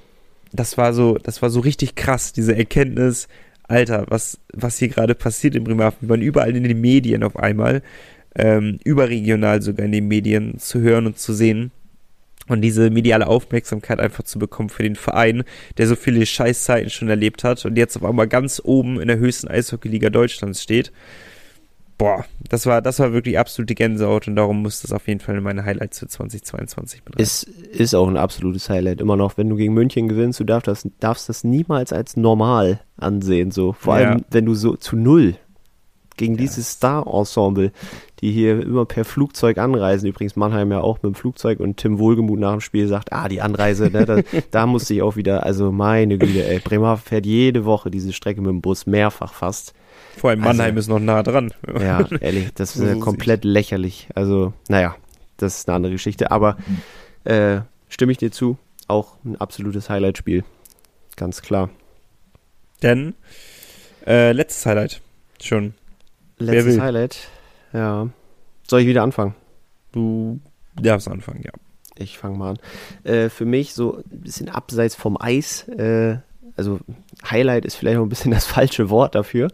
das war so, das war so richtig krass, diese Erkenntnis, Alter, was, was hier gerade passiert in Bremerhaven. Wir waren überall in den Medien auf einmal, ähm, überregional sogar in den Medien zu hören und zu sehen. Und diese mediale Aufmerksamkeit einfach zu bekommen für den Verein, der so viele Scheißzeiten schon erlebt hat und jetzt auf einmal ganz oben in der höchsten Eishockeyliga Deutschlands steht boah, das war, das war wirklich absolute Gänsehaut und darum muss das auf jeden Fall in meine Highlights für 2022 mit Es ist auch ein absolutes Highlight. Immer noch, wenn du gegen München gewinnst, du darfst das, darfst das niemals als normal ansehen, so. Vor ja. allem, wenn du so zu null gegen ja. dieses Star-Ensemble, die hier immer per Flugzeug anreisen. Übrigens Mannheim ja auch mit dem Flugzeug und Tim Wohlgemuth nach dem Spiel sagt, ah, die Anreise, ne, da, da musste ich auch wieder, also meine Güte, ey, Bremer fährt jede Woche diese Strecke mit dem Bus, mehrfach fast. Vor allem Mannheim also, ist noch nah dran. Ja, ehrlich, das ist ja komplett lächerlich. Also, naja, das ist eine andere Geschichte. Aber äh, stimme ich dir zu, auch ein absolutes Highlight-Spiel. Ganz klar. Denn äh, letztes Highlight schon. Letztes Highlight, ja. Soll ich wieder anfangen? Du darfst anfangen, ja. Ich fange mal an. Äh, für mich so ein bisschen abseits vom Eis, äh, also Highlight ist vielleicht noch ein bisschen das falsche Wort dafür,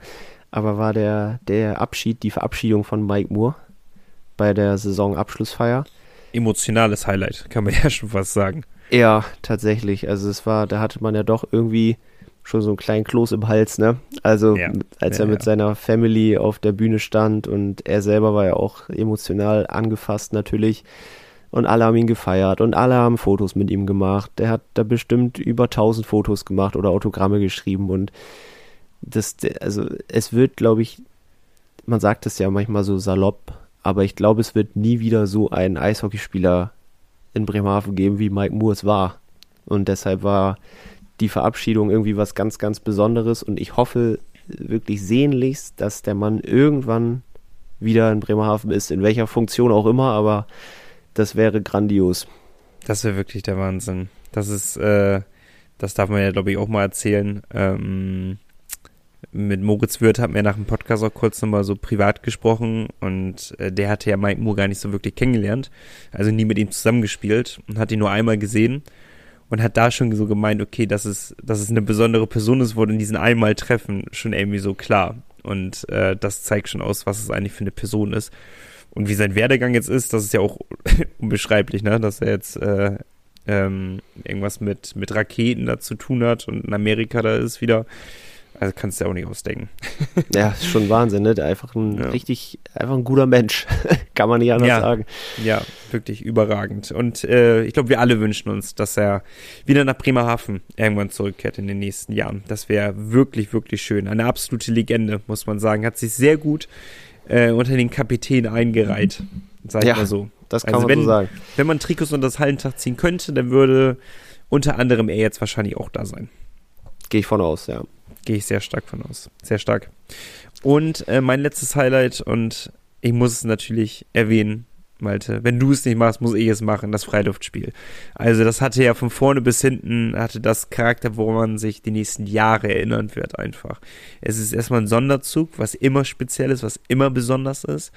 aber war der, der Abschied, die Verabschiedung von Mike Moore bei der Saisonabschlussfeier. Emotionales Highlight, kann man ja schon fast sagen. Ja, tatsächlich. Also es war, da hatte man ja doch irgendwie schon so einen kleinen Kloß im Hals, ne? Also ja. als er ja, mit ja. seiner Family auf der Bühne stand und er selber war ja auch emotional angefasst natürlich. Und alle haben ihn gefeiert und alle haben Fotos mit ihm gemacht. Der hat da bestimmt über 1000 Fotos gemacht oder Autogramme geschrieben und das, also es wird, glaube ich, man sagt es ja manchmal so salopp, aber ich glaube, es wird nie wieder so einen Eishockeyspieler in Bremerhaven geben, wie Mike Moore es war. Und deshalb war die Verabschiedung irgendwie was ganz, ganz Besonderes und ich hoffe wirklich sehnlichst, dass der Mann irgendwann wieder in Bremerhaven ist, in welcher Funktion auch immer, aber das wäre grandios. Das wäre wirklich der Wahnsinn. Das ist, äh, das darf man ja, glaube ich, auch mal erzählen. Ähm, mit Moritz Wirth hatten wir nach dem Podcast auch kurz nochmal so privat gesprochen und äh, der hatte ja Mike Moore gar nicht so wirklich kennengelernt, also nie mit ihm zusammengespielt und hat ihn nur einmal gesehen und hat da schon so gemeint, okay, dass es, dass es eine besondere Person ist, wurde in diesen einmal Treffen schon irgendwie so klar. Und äh, das zeigt schon aus, was es eigentlich für eine Person ist und wie sein Werdegang jetzt ist, das ist ja auch unbeschreiblich, ne, dass er jetzt äh, ähm, irgendwas mit, mit Raketen da zu tun hat und in Amerika da ist wieder. Also kannst du ja auch nicht ausdenken. Ja, ist schon Wahnsinn, ne? Der einfach ein ja. richtig, einfach ein guter Mensch. Kann man nicht anders ja, sagen. Ja, wirklich überragend. Und äh, ich glaube, wir alle wünschen uns, dass er wieder nach Bremerhaven irgendwann zurückkehrt in den nächsten Jahren. Das wäre wirklich, wirklich schön. Eine absolute Legende, muss man sagen. Hat sich sehr gut äh, unter den Kapitän eingereiht. Sag ja, mal so. Das kann also man wenn, so sagen. Wenn man Trikots unter das Hallentag ziehen könnte, dann würde unter anderem er jetzt wahrscheinlich auch da sein. Gehe ich von aus, ja. Gehe ich sehr stark von aus. Sehr stark. Und äh, mein letztes Highlight, und ich muss es natürlich erwähnen, Malte, wenn du es nicht machst, muss ich es machen, das Freiluftspiel. Also das hatte ja von vorne bis hinten, hatte das Charakter, woran man sich die nächsten Jahre erinnern wird einfach. Es ist erstmal ein Sonderzug, was immer speziell ist, was immer besonders ist.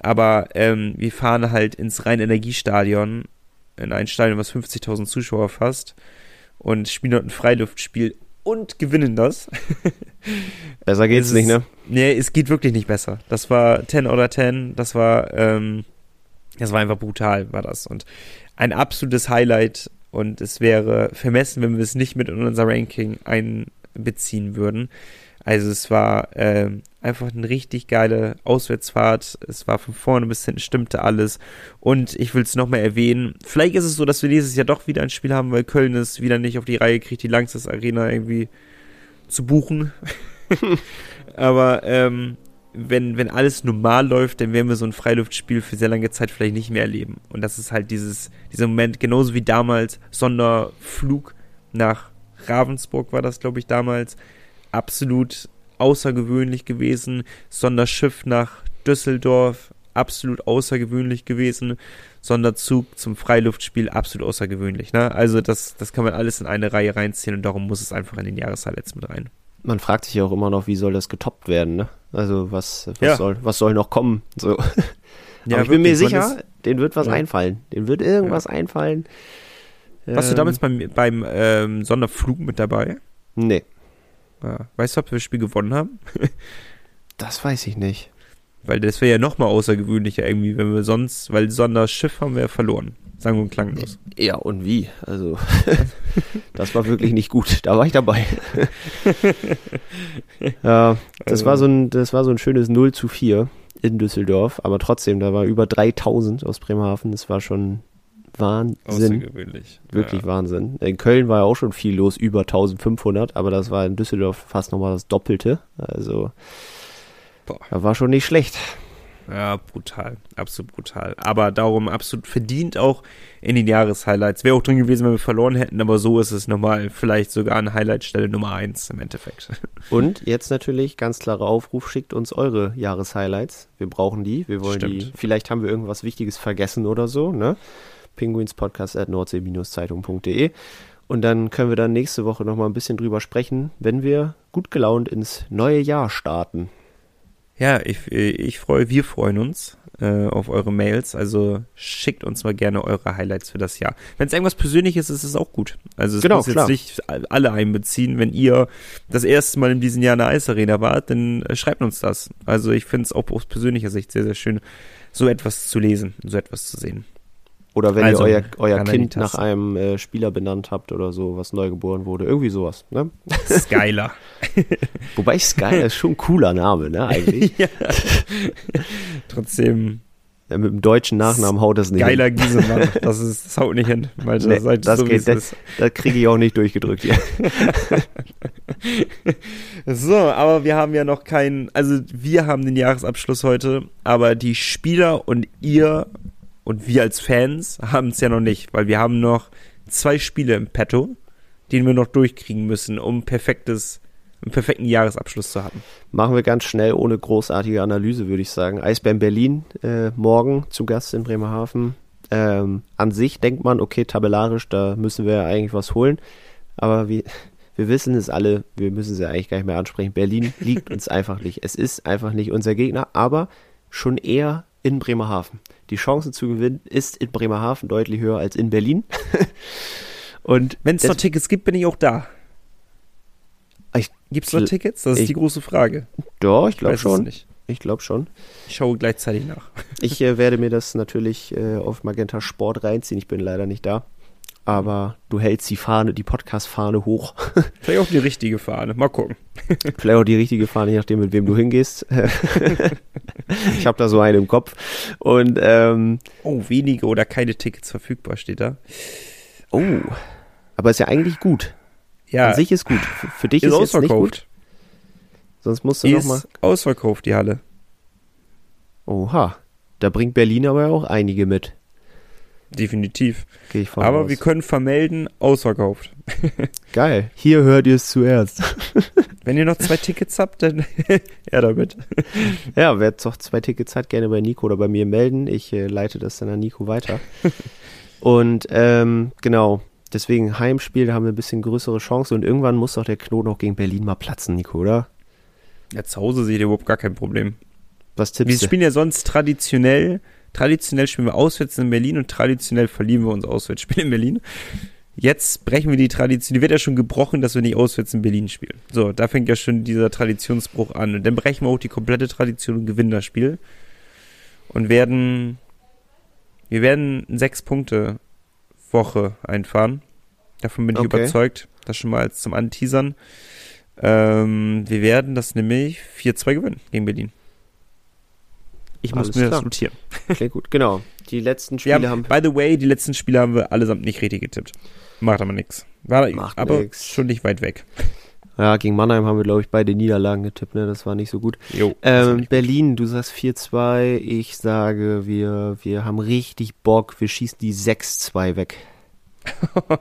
Aber ähm, wir fahren halt ins Rhein-Energiestadion, in ein Stadion, was 50.000 Zuschauer fasst, und spielen dort ein Freiluftspiel und gewinnen das. Besser geht's es nicht, ne? Nee, es geht wirklich nicht besser. Das war 10 oder 10, das war, ähm, das war einfach brutal, war das. Und ein absolutes Highlight und es wäre vermessen, wenn wir es nicht mit in unser Ranking einbeziehen würden. Also es war äh, einfach eine richtig geile Auswärtsfahrt. Es war von vorne bis hinten stimmte alles. Und ich will es nochmal erwähnen. Vielleicht ist es so, dass wir dieses Jahr doch wieder ein Spiel haben, weil Köln es wieder nicht auf die Reihe kriegt, die Langstes Arena irgendwie zu buchen. Aber ähm, wenn, wenn alles normal läuft, dann werden wir so ein Freiluftspiel für sehr lange Zeit vielleicht nicht mehr erleben. Und das ist halt dieses, dieser Moment, genauso wie damals Sonderflug nach Ravensburg war das, glaube ich, damals absolut außergewöhnlich gewesen. Sonderschiff nach Düsseldorf, absolut außergewöhnlich gewesen. Sonderzug zum Freiluftspiel, absolut außergewöhnlich. Ne? Also das, das kann man alles in eine Reihe reinziehen und darum muss es einfach in den Jahreshighlights mit rein. Man fragt sich ja auch immer noch, wie soll das getoppt werden, ne? Also was, was, ja. soll, was soll noch kommen? So. Ja, Aber ich bin mir sicher, denen wird was ja. einfallen. Denen wird irgendwas einfallen. Warst ähm, du damals beim, beim ähm, Sonderflug mit dabei? Nee. Ja. Weißt du, ob wir das Spiel gewonnen haben? das weiß ich nicht. Weil das wäre ja nochmal außergewöhnlicher irgendwie, wenn wir sonst, weil Sonderschiff haben wir ja verloren. Sagen wir klanglos. Ja, und wie? Also, das war wirklich nicht gut. Da war ich dabei. ja, das also. war so ein, das war so ein schönes 0 zu 4 in Düsseldorf, aber trotzdem, da war über 3000 aus Bremerhaven. Das war schon Wahnsinn. Außergewöhnlich. Wirklich ja. Wahnsinn. In Köln war ja auch schon viel los, über 1500, aber das war in Düsseldorf fast nochmal das Doppelte. Also, Boah. das war schon nicht schlecht. Ja, brutal. Absolut brutal. Aber darum absolut verdient auch in den Jahreshighlights. Wäre auch drin gewesen, wenn wir verloren hätten, aber so ist es nochmal vielleicht sogar eine Highlightstelle Nummer eins im Endeffekt. Und jetzt natürlich ganz klarer Aufruf, schickt uns eure Jahreshighlights. Wir brauchen die. Wir wollen Stimmt. die. Vielleicht haben wir irgendwas Wichtiges vergessen oder so, ne? Penguinspodcast at nordsee-zeitung.de. Und dann können wir dann nächste Woche nochmal ein bisschen drüber sprechen, wenn wir gut gelaunt ins neue Jahr starten. Ja, ich, ich freue, wir freuen uns äh, auf eure Mails. Also schickt uns mal gerne eure Highlights für das Jahr. Wenn es irgendwas Persönliches ist, ist es auch gut. Also es genau, muss klar. jetzt nicht alle einbeziehen. Wenn ihr das erste Mal in diesem Jahr in der Eisarena wart, dann äh, schreibt uns das. Also ich finde es auch aus persönlicher Sicht sehr, sehr schön, so etwas zu lesen, so etwas zu sehen. Oder wenn also, ihr euer, euer Kind nach einem äh, Spieler benannt habt oder so, was neu geboren wurde. Irgendwie sowas, ne? Skyler. Wobei Skyler ist schon ein cooler Name, ne, eigentlich. ja. Trotzdem. Ja, mit dem deutschen Nachnamen haut das nicht Geiler hin. Giesemann, das, ist, das haut nicht hin. Weil nee, das, das, so, geht, das, das kriege ich auch nicht durchgedrückt hier. so, aber wir haben ja noch keinen, also wir haben den Jahresabschluss heute, aber die Spieler und ihr und wir als Fans haben es ja noch nicht, weil wir haben noch zwei Spiele im Petto, die wir noch durchkriegen müssen, um perfektes, einen perfekten Jahresabschluss zu haben. Machen wir ganz schnell, ohne großartige Analyse, würde ich sagen. Eisbären Berlin äh, morgen zu Gast in Bremerhaven. Ähm, an sich denkt man, okay, tabellarisch, da müssen wir ja eigentlich was holen. Aber wie, wir wissen es alle, wir müssen es ja eigentlich gar nicht mehr ansprechen. Berlin liegt uns einfach nicht. Es ist einfach nicht unser Gegner, aber schon eher in Bremerhaven. Die Chance zu gewinnen ist in Bremerhaven deutlich höher als in Berlin. Und wenn es noch Tickets gibt, bin ich auch da. Gibt es noch Tickets? Das ist ich, die große Frage. Doch, ich glaube schon. Ich glaube schon. Ich schaue gleichzeitig nach. ich äh, werde mir das natürlich äh, auf Magenta Sport reinziehen. Ich bin leider nicht da. Aber du hältst die Fahne, die Podcast-Fahne hoch. Vielleicht auch die richtige Fahne. Mal gucken. Vielleicht auch die richtige Fahne, je nachdem, mit wem du hingehst. ich habe da so eine im Kopf. Und ähm, oh, wenige oder keine Tickets verfügbar steht da. Oh, aber ist ja eigentlich gut. Ja. An sich ist gut. Für, für dich ist, ist jetzt nicht gut. Sonst musst du nochmal. Ausverkauft, die Halle. Oha. Da bringt Berlin aber auch einige mit. Definitiv. Gehe ich von Aber aus. wir können vermelden, ausverkauft. Geil. Hier hört ihr es zuerst. Wenn ihr noch zwei Tickets habt, dann ja damit. Ja, wer jetzt noch zwei Tickets hat, gerne bei Nico oder bei mir melden. Ich äh, leite das dann an Nico weiter. Und ähm, genau, Deswegen Heimspiel, da haben wir ein bisschen größere Chance und irgendwann muss doch der Knoten auch gegen Berlin mal platzen, Nico, oder? Ja, zu Hause seht ihr überhaupt gar kein Problem. Was tippst wir du? Wir spielen ja sonst traditionell, traditionell spielen wir auswärts in Berlin und traditionell verlieren wir uns auswärts spielen in Berlin. Jetzt brechen wir die Tradition, die wird ja schon gebrochen, dass wir nicht auswärts in Berlin spielen. So, da fängt ja schon dieser Traditionsbruch an. Und dann brechen wir auch die komplette Tradition und gewinnen das Spiel. Und werden, wir werden sechs Punkte Woche einfahren. Davon bin ich okay. überzeugt. Das schon mal als zum Anteasern. Ähm, wir werden das nämlich 4-2 gewinnen gegen Berlin. Ich muss Alles mir klar. das notieren. Klingt gut, genau. Die letzten Spiele haben, haben, By the way, die letzten Spiele haben wir allesamt nicht richtig getippt. Macht aber nichts. War Macht aber nix. schon nicht weit weg. Ja, gegen Mannheim haben wir, glaube ich, beide Niederlagen getippt, ne? Das war nicht so gut. Jo, ähm, Berlin, du sagst 4-2. Ich sage, wir, wir haben richtig Bock. Wir schießen die 6-2 weg.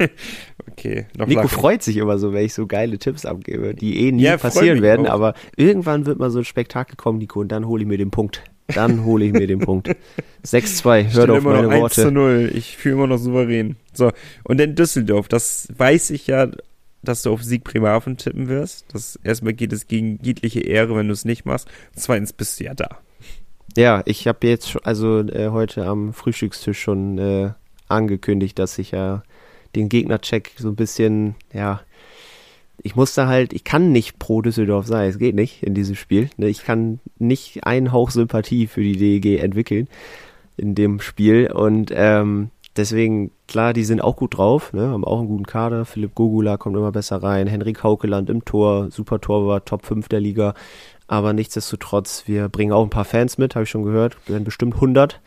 okay. Noch Nico lachen. freut sich immer so, wenn ich so geile Tipps abgebe, die eh nie ja, passieren werden, auch. aber irgendwann wird mal so ein Spektakel kommen, Nico, und dann hole ich mir den Punkt. Dann hole ich mir den Punkt. 6-2, hört auf meine Worte. 1 zu 0. Ich fühle immer noch souverän. So, und dann Düsseldorf, das weiß ich ja dass du auf Sieg Bremerhaven tippen wirst. Das erstmal geht es gegen jegliche Ehre, wenn du es nicht machst. Zweitens bist du ja da. Ja, ich habe jetzt schon, also äh, heute am Frühstückstisch schon äh, angekündigt, dass ich ja den Gegnercheck so ein bisschen, ja, ich musste halt, ich kann nicht pro Düsseldorf sein, es geht nicht in diesem Spiel. Ne? Ich kann nicht einen Hauch Sympathie für die DEG entwickeln in dem Spiel und ähm, deswegen, klar, die sind auch gut drauf, ne? haben auch einen guten Kader. Philipp Gogula kommt immer besser rein. Henrik Haukeland im Tor, super Torwart, Top 5 der Liga. Aber nichtsdestotrotz, wir bringen auch ein paar Fans mit, habe ich schon gehört. Wir werden bestimmt 100.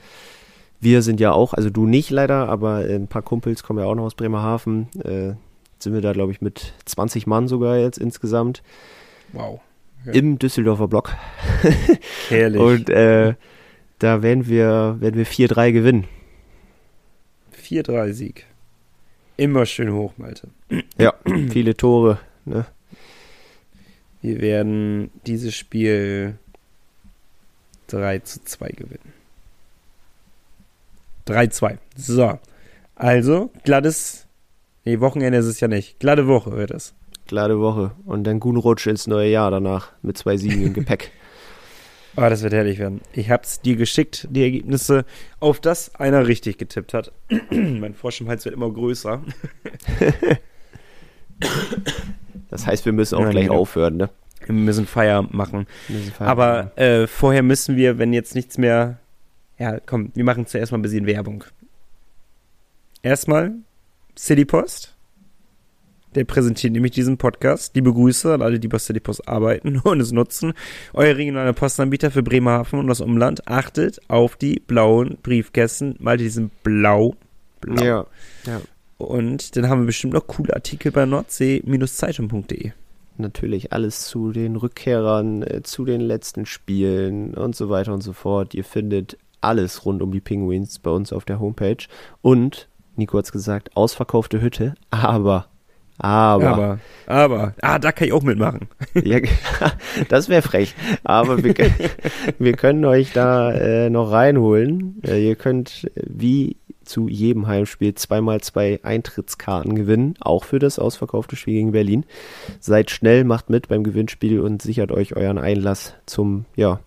Wir sind ja auch, also du nicht leider, aber ein paar Kumpels kommen ja auch noch aus Bremerhaven. Äh, sind wir da, glaube ich, mit 20 Mann sogar jetzt insgesamt. Wow. Okay. Im Düsseldorfer Block. Herrlich. Und äh, da werden wir, werden wir 4-3 gewinnen. 4-3-Sieg. Immer schön hoch, Malte. Ja, viele Tore. Ne? Wir werden dieses Spiel 3 zu 2 gewinnen. 3-2. So. Also, glattes. Nee, Wochenende ist es ja nicht. Glatte Woche wird es. Glatte Woche. Und dann guten Rutsch ins neue Jahr danach mit zwei Siegen im Gepäck. Oh, das wird herrlich werden. Ich hab's dir geschickt, die Ergebnisse, auf das einer richtig getippt hat. mein Froschenhals wird immer größer. das heißt, wir müssen auch ja, gleich genau. aufhören, ne? Wir müssen Feierabend machen. Müssen Feierabend Aber machen. Äh, vorher müssen wir, wenn jetzt nichts mehr. Ja, komm, wir machen zuerst mal ein bisschen Werbung. Erstmal City Post. Der präsentiert nämlich diesen Podcast. Liebe Grüße an alle, die bei City Post arbeiten und es nutzen. Euer regionaler Postanbieter für Bremerhaven und das Umland. Achtet auf die blauen Briefkästen. Mal die sind blau. blau. Ja, ja. Und dann haben wir bestimmt noch coole Artikel bei nordsee-zeitung.de. Natürlich alles zu den Rückkehrern, äh, zu den letzten Spielen und so weiter und so fort. Ihr findet alles rund um die Penguins bei uns auf der Homepage. Und, Nico hat es gesagt, ausverkaufte Hütte, aber aber, aber, aber, ah, da kann ich auch mitmachen. ja, das wäre frech. Aber wir, wir können euch da äh, noch reinholen. Äh, ihr könnt, wie zu jedem Heimspiel zweimal zwei Eintrittskarten gewinnen, auch für das ausverkaufte Spiel gegen Berlin. Seid schnell, macht mit beim Gewinnspiel und sichert euch euren Einlass zum ja,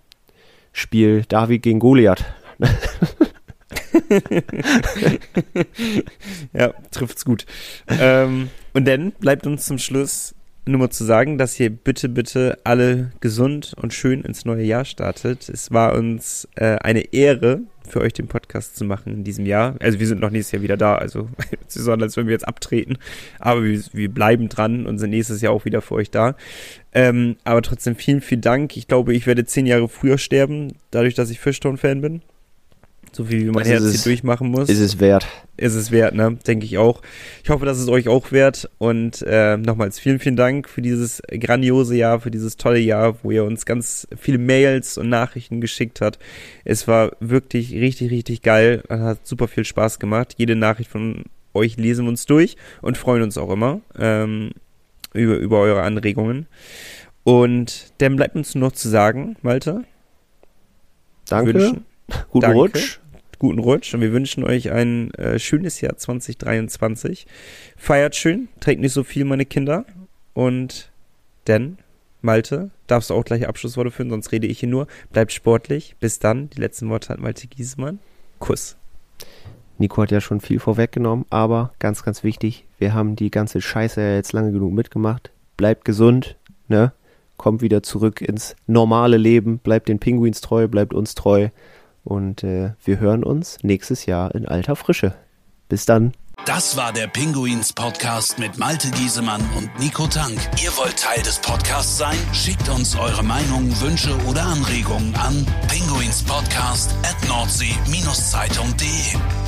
Spiel David gegen Goliath. ja, trifft's gut. ähm, und dann bleibt uns zum Schluss nur mal zu sagen, dass ihr bitte, bitte alle gesund und schön ins neue Jahr startet. Es war uns äh, eine Ehre, für euch den Podcast zu machen in diesem Jahr. Also wir sind noch nächstes Jahr wieder da, also es ist als wenn wir jetzt abtreten. Aber wir, wir bleiben dran und sind nächstes Jahr auch wieder für euch da. Ähm, aber trotzdem vielen, vielen Dank. Ich glaube, ich werde zehn Jahre früher sterben, dadurch, dass ich Fishstone-Fan bin. So viel wie mein das Herz hier durchmachen muss. Ist es wert. Ist es wert, ne? Denke ich auch. Ich hoffe, dass es euch auch wert. Und äh, nochmals vielen, vielen Dank für dieses grandiose Jahr, für dieses tolle Jahr, wo ihr uns ganz viele Mails und Nachrichten geschickt habt. Es war wirklich richtig, richtig geil. Hat super viel Spaß gemacht. Jede Nachricht von euch lesen wir uns durch und freuen uns auch immer ähm, über, über eure Anregungen. Und dann bleibt uns nur noch zu sagen, Malte. Danke. Wünschen. Guten Danke. Rutsch guten Rutsch und wir wünschen euch ein äh, schönes Jahr 2023. Feiert schön, trägt nicht so viel, meine Kinder. Und dann, Malte, darfst du auch gleich Abschlussworte führen, sonst rede ich hier nur. Bleibt sportlich. Bis dann. Die letzten Worte hat Malte Giesemann. Kuss. Nico hat ja schon viel vorweggenommen, aber ganz, ganz wichtig, wir haben die ganze Scheiße ja jetzt lange genug mitgemacht. Bleibt gesund, ne? Kommt wieder zurück ins normale Leben, bleibt den Pinguins treu, bleibt uns treu. Und äh, wir hören uns nächstes Jahr in alter Frische. Bis dann. Das war der Pinguins Podcast mit Malte Giesemann und Nico Tank. Ihr wollt Teil des Podcasts sein? Schickt uns eure Meinungen, Wünsche oder Anregungen an pinguinspodcast at nordsee-zeitung.de.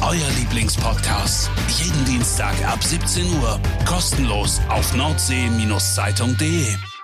Euer Lieblingspodcast. Jeden Dienstag ab 17 Uhr. Kostenlos auf nordsee-zeitung.de.